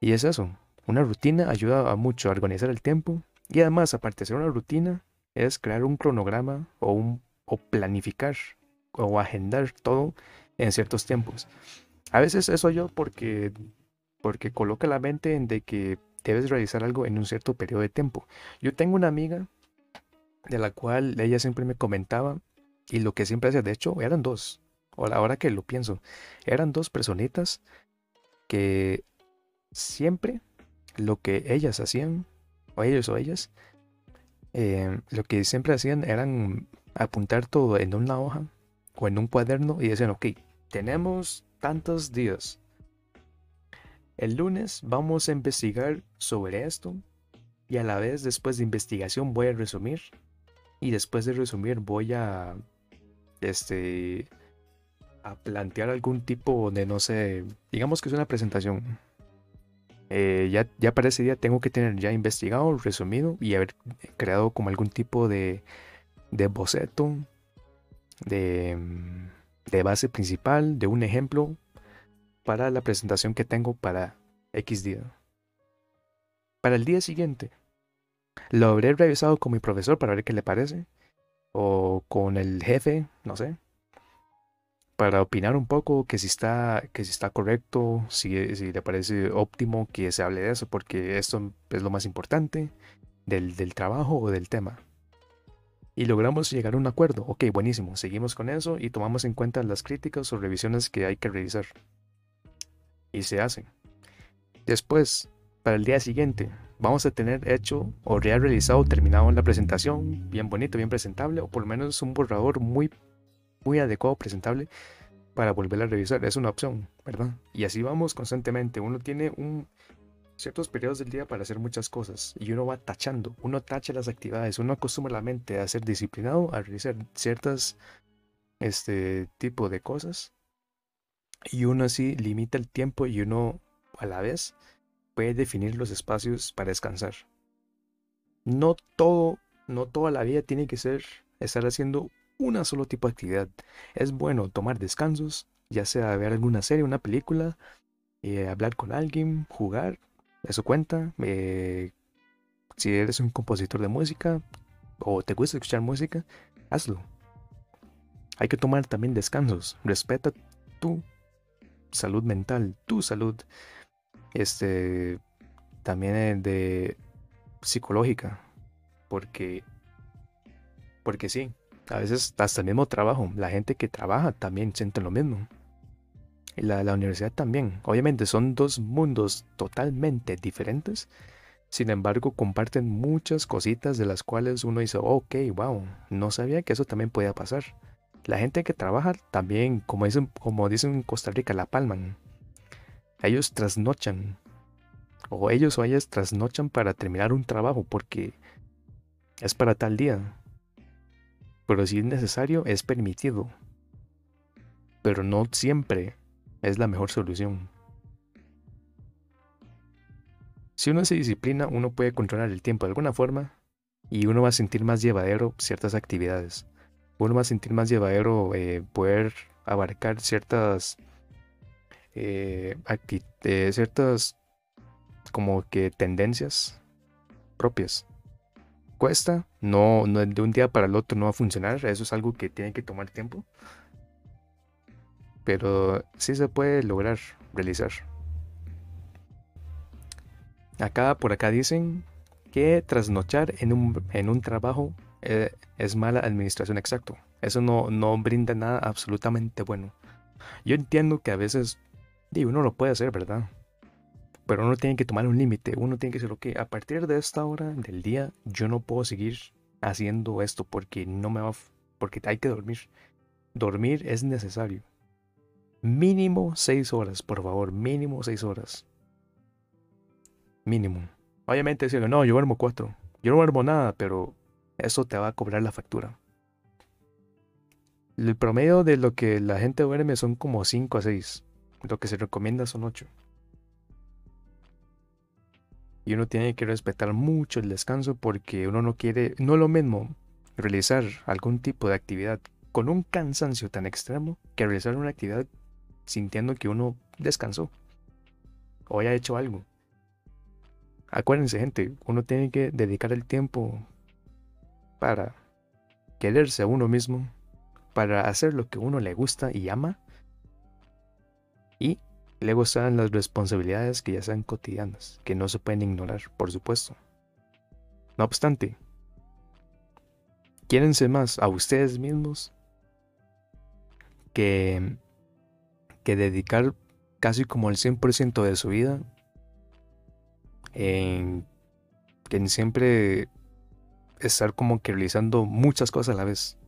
Speaker 1: Y es eso. Una rutina ayuda a mucho a organizar el tiempo y además, aparte de ser una rutina, es crear un cronograma o, un, o planificar o agendar todo en ciertos tiempos. A veces eso yo porque, porque coloca la mente en de que debes realizar algo en un cierto periodo de tiempo. Yo tengo una amiga de la cual ella siempre me comentaba y lo que siempre hacía, de hecho, eran dos, o la hora que lo pienso, eran dos personitas que siempre lo que ellas hacían, o ellos o ellas, eh, lo que siempre hacían eran apuntar todo en una hoja o en un cuaderno y decían, ok, tenemos tantos días. El lunes vamos a investigar sobre esto y a la vez después de investigación voy a resumir y después de resumir voy a este a plantear algún tipo de no sé, digamos que es una presentación. Eh, ya, ya para ese día tengo que tener ya investigado, resumido y haber creado como algún tipo de, de boceto, de, de base principal, de un ejemplo para la presentación que tengo para X día. Para el día siguiente, lo habré revisado con mi profesor para ver qué le parece. O con el jefe, no sé. Para opinar un poco que si está, que si está correcto, si, si le parece óptimo que se hable de eso, porque esto es lo más importante del, del trabajo o del tema. Y logramos llegar a un acuerdo. Ok, buenísimo. Seguimos con eso y tomamos en cuenta las críticas o revisiones que hay que revisar. Y se hacen. Después, para el día siguiente, vamos a tener hecho o ya realizado, terminado la presentación, bien bonito, bien presentable, o por lo menos un borrador muy, muy adecuado, presentable, para volver a revisar. Es una opción, ¿verdad? Y así vamos constantemente. Uno tiene un, ciertos periodos del día para hacer muchas cosas y uno va tachando, uno tacha las actividades, uno acostumbra la mente a ser disciplinado, a realizar ciertas este tipo de cosas y uno así limita el tiempo y uno a la vez puede definir los espacios para descansar. No todo, no toda la vida tiene que ser estar haciendo una solo tipo de actividad. Es bueno tomar descansos, ya sea ver alguna serie, una película, eh, hablar con alguien, jugar, eso cuenta. Eh, si eres un compositor de música o te gusta escuchar música, hazlo. Hay que tomar también descansos. Respeta tu salud mental, tu salud este, también de psicológica, porque, porque sí, a veces hasta el mismo trabajo, la gente que trabaja también siente lo mismo. La, la universidad también. Obviamente son dos mundos totalmente diferentes. Sin embargo, comparten muchas cositas de las cuales uno dice, ok, wow, no sabía que eso también podía pasar. La gente que trabaja también, como dicen, como dicen en Costa Rica, la palman. Ellos trasnochan. O ellos o ellas trasnochan para terminar un trabajo porque es para tal día. Pero si es necesario, es permitido. Pero no siempre es la mejor solución. Si uno se disciplina, uno puede controlar el tiempo de alguna forma y uno va a sentir más llevadero ciertas actividades. Uno va a sentir más llevadero eh, poder abarcar ciertas eh, eh, ciertas como que tendencias propias. Cuesta, no, no de un día para el otro no va a funcionar, eso es algo que tiene que tomar tiempo. Pero sí se puede lograr realizar. Acá por acá dicen que trasnochar en un, en un trabajo eh, es mala administración exacto. Eso no, no brinda nada absolutamente bueno. Yo entiendo que a veces y uno lo puede hacer, ¿verdad? Pero uno tiene que tomar un límite. Uno tiene que decir, ok, a partir de esta hora del día, yo no puedo seguir haciendo esto porque no me va. porque hay que dormir. Dormir es necesario. Mínimo seis horas, por favor. Mínimo seis horas. Mínimo. Obviamente decirle, no, yo duermo cuatro. Yo no duermo nada, pero eso te va a cobrar la factura. El promedio de lo que la gente duerme son como 5 a 6. Lo que se recomienda son 8. Y uno tiene que respetar mucho el descanso porque uno no quiere, no es lo mismo realizar algún tipo de actividad con un cansancio tan extremo que realizar una actividad sintiendo que uno descansó o haya hecho algo. acuérdense gente, uno tiene que dedicar el tiempo para quererse a uno mismo, para hacer lo que uno le gusta y ama. Y luego están las responsabilidades que ya sean cotidianas, que no se pueden ignorar, por supuesto. No obstante, quiérense más a ustedes mismos que, que dedicar casi como el 100% de su vida en, siempre estar como que realizando muchas cosas a la vez.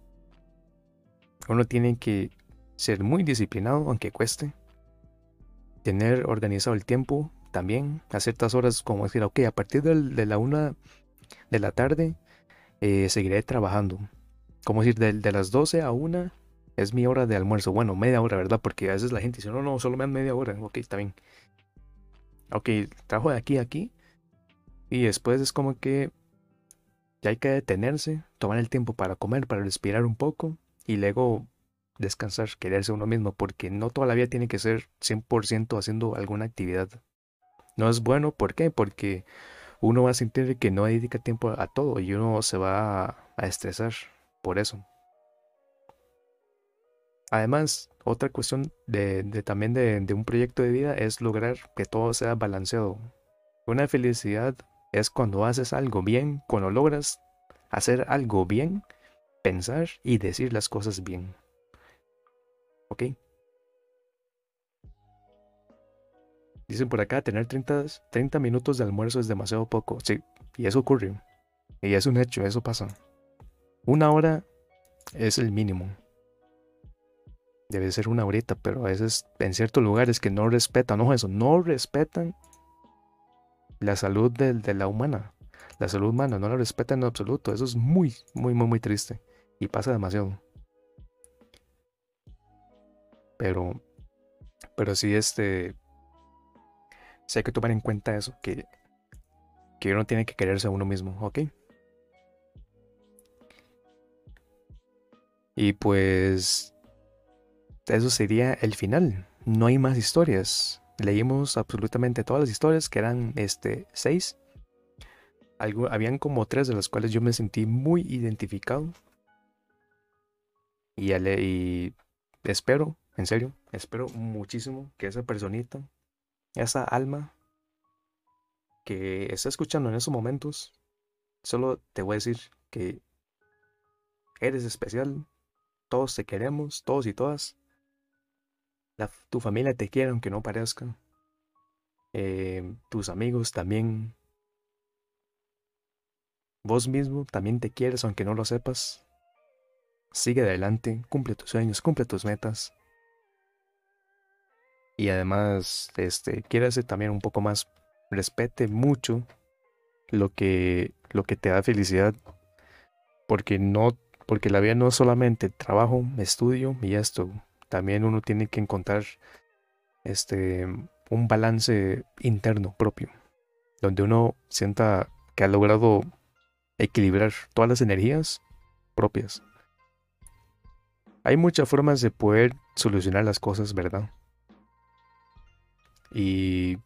Speaker 1: Uno tiene que ser muy disciplinado, aunque cueste. Tener organizado el tiempo también, a ciertas horas, como decir, ok, a partir de, la una de la tarde eh, seguiré trabajando. Como decir, de, de, las 12 a una es mi hora de almuerzo. Bueno, media hora, ¿verdad? Porque a veces la gente dice, no, no, solo me dan media hora. Ok, está bien. Ok, trabajo de aquí a aquí. Y después es como que ya hay que detenerse, tomar el tiempo para comer, para respirar un poco y luego descansar, quererse uno mismo, porque no toda la vida tiene que ser 100% haciendo alguna actividad. No es bueno, ¿por qué? Porque uno va a sentir que no dedica tiempo a todo y uno se va a, estresar por eso. Además, otra cuestión de, también de, de, un proyecto de vida es lograr que todo sea balanceado. Una felicidad es cuando haces algo bien, cuando logras hacer algo bien, pensar y decir las cosas bien. ¿Ok? Dicen por acá, tener 30, 30 minutos de almuerzo es demasiado poco. Sí, y eso ocurre. Y es un hecho, eso pasa. Una hora es el mínimo. Debe ser una horita, pero a veces en ciertos lugares que no respetan, no eso, no respetan la salud de, la humana. La salud humana no la respeta en absoluto. Eso es muy, muy, muy, muy triste. Y pasa demasiado. Pero, pero sí, este, sí hay que tomar en cuenta eso, que, que uno tiene que quererse a uno mismo, ¿ok? Y pues, eso sería el final. No hay más historias leímos absolutamente todas las historias, que eran este, seis. habían como tres de las cuales yo me sentí muy identificado. Y, y espero, en serio, espero muchísimo que esa personita, esa alma que está escuchando en esos momentos, solo te voy a decir que eres especial, todos te queremos, todos y todas tu familia te quiere aunque no parezca. Eh, tus amigos también. Vos mismo también te quieres aunque no lo sepas. Sigue adelante, cumple tus sueños, cumple tus metas. Y además, este, ser también un poco más. Respete mucho lo que, lo que te da felicidad. Porque no, porque la vida no es solamente trabajo, estudio y esto también uno tiene que encontrar este, un balance interno propio, donde uno sienta que ha logrado equilibrar todas las energías propias. Hay muchas formas de poder solucionar las cosas, ¿verdad? Y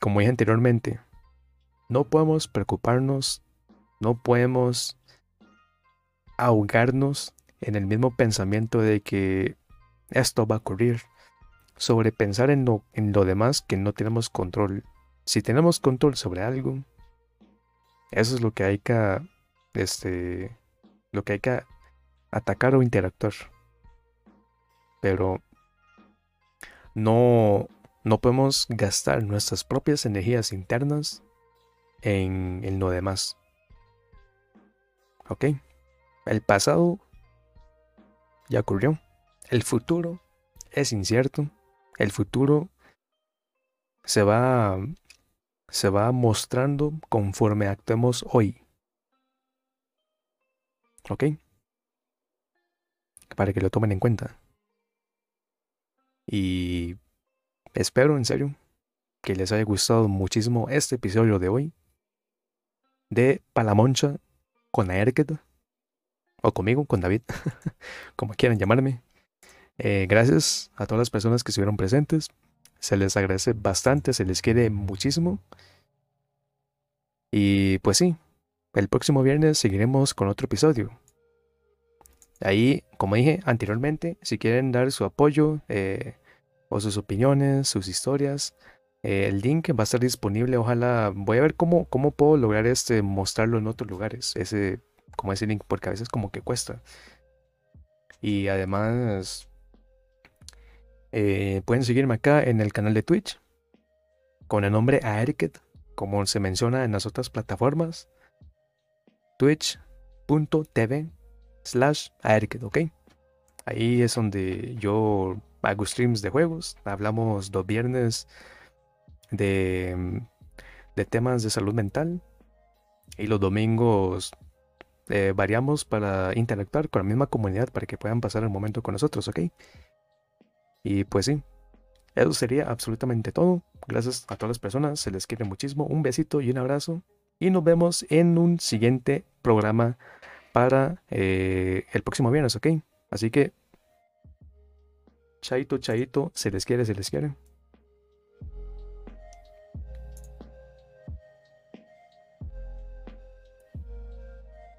Speaker 1: como dije anteriormente, no podemos preocuparnos, no podemos ahogarnos en el mismo pensamiento de que esto va a ocurrir. Sobre pensar en lo, en lo demás que no tenemos control. Si tenemos control sobre algo, eso es lo que hay que, este, lo que hay que atacar o interactuar. Pero no, no podemos gastar nuestras propias energías internas en, en lo demás. ¿Ok? El pasado ya ocurrió. El futuro es incierto. El futuro se va, se va mostrando conforme actuemos hoy. ¿Ok? Para que lo tomen en cuenta. Y espero, en serio, que les haya gustado muchísimo este episodio de hoy de Palamoncha con Aerket o conmigo, con David, como quieran llamarme. Eh, gracias a todas las personas que estuvieron presentes. Se les agradece bastante, se les quiere muchísimo. Y pues sí, el próximo viernes seguiremos con otro episodio. Ahí, como dije anteriormente, si quieren dar su apoyo eh, o sus opiniones, sus historias, eh, el link va a estar disponible. Ojalá, voy a ver cómo, cómo puedo lograr este, mostrarlo en otros lugares, ese, como ese link, porque a veces como que cuesta. Y además, eh, pueden seguirme acá en el canal de Twitch con el nombre Aerket, como se menciona en las otras plataformas. Twitch.tv slash Aerket, ¿ok? Ahí es donde yo hago streams de juegos. Hablamos los viernes de, de temas de salud mental. Y los domingos eh, variamos para interactuar con la misma comunidad para que puedan pasar el momento con nosotros, ¿ok? Y pues sí, eso sería absolutamente todo. Gracias a todas las personas, se les quiere muchísimo. Un besito y un abrazo. Y nos vemos en un siguiente programa para eh, el próximo viernes, ¿ok? Así que, chaito, chaito, se les quiere, se les quiere.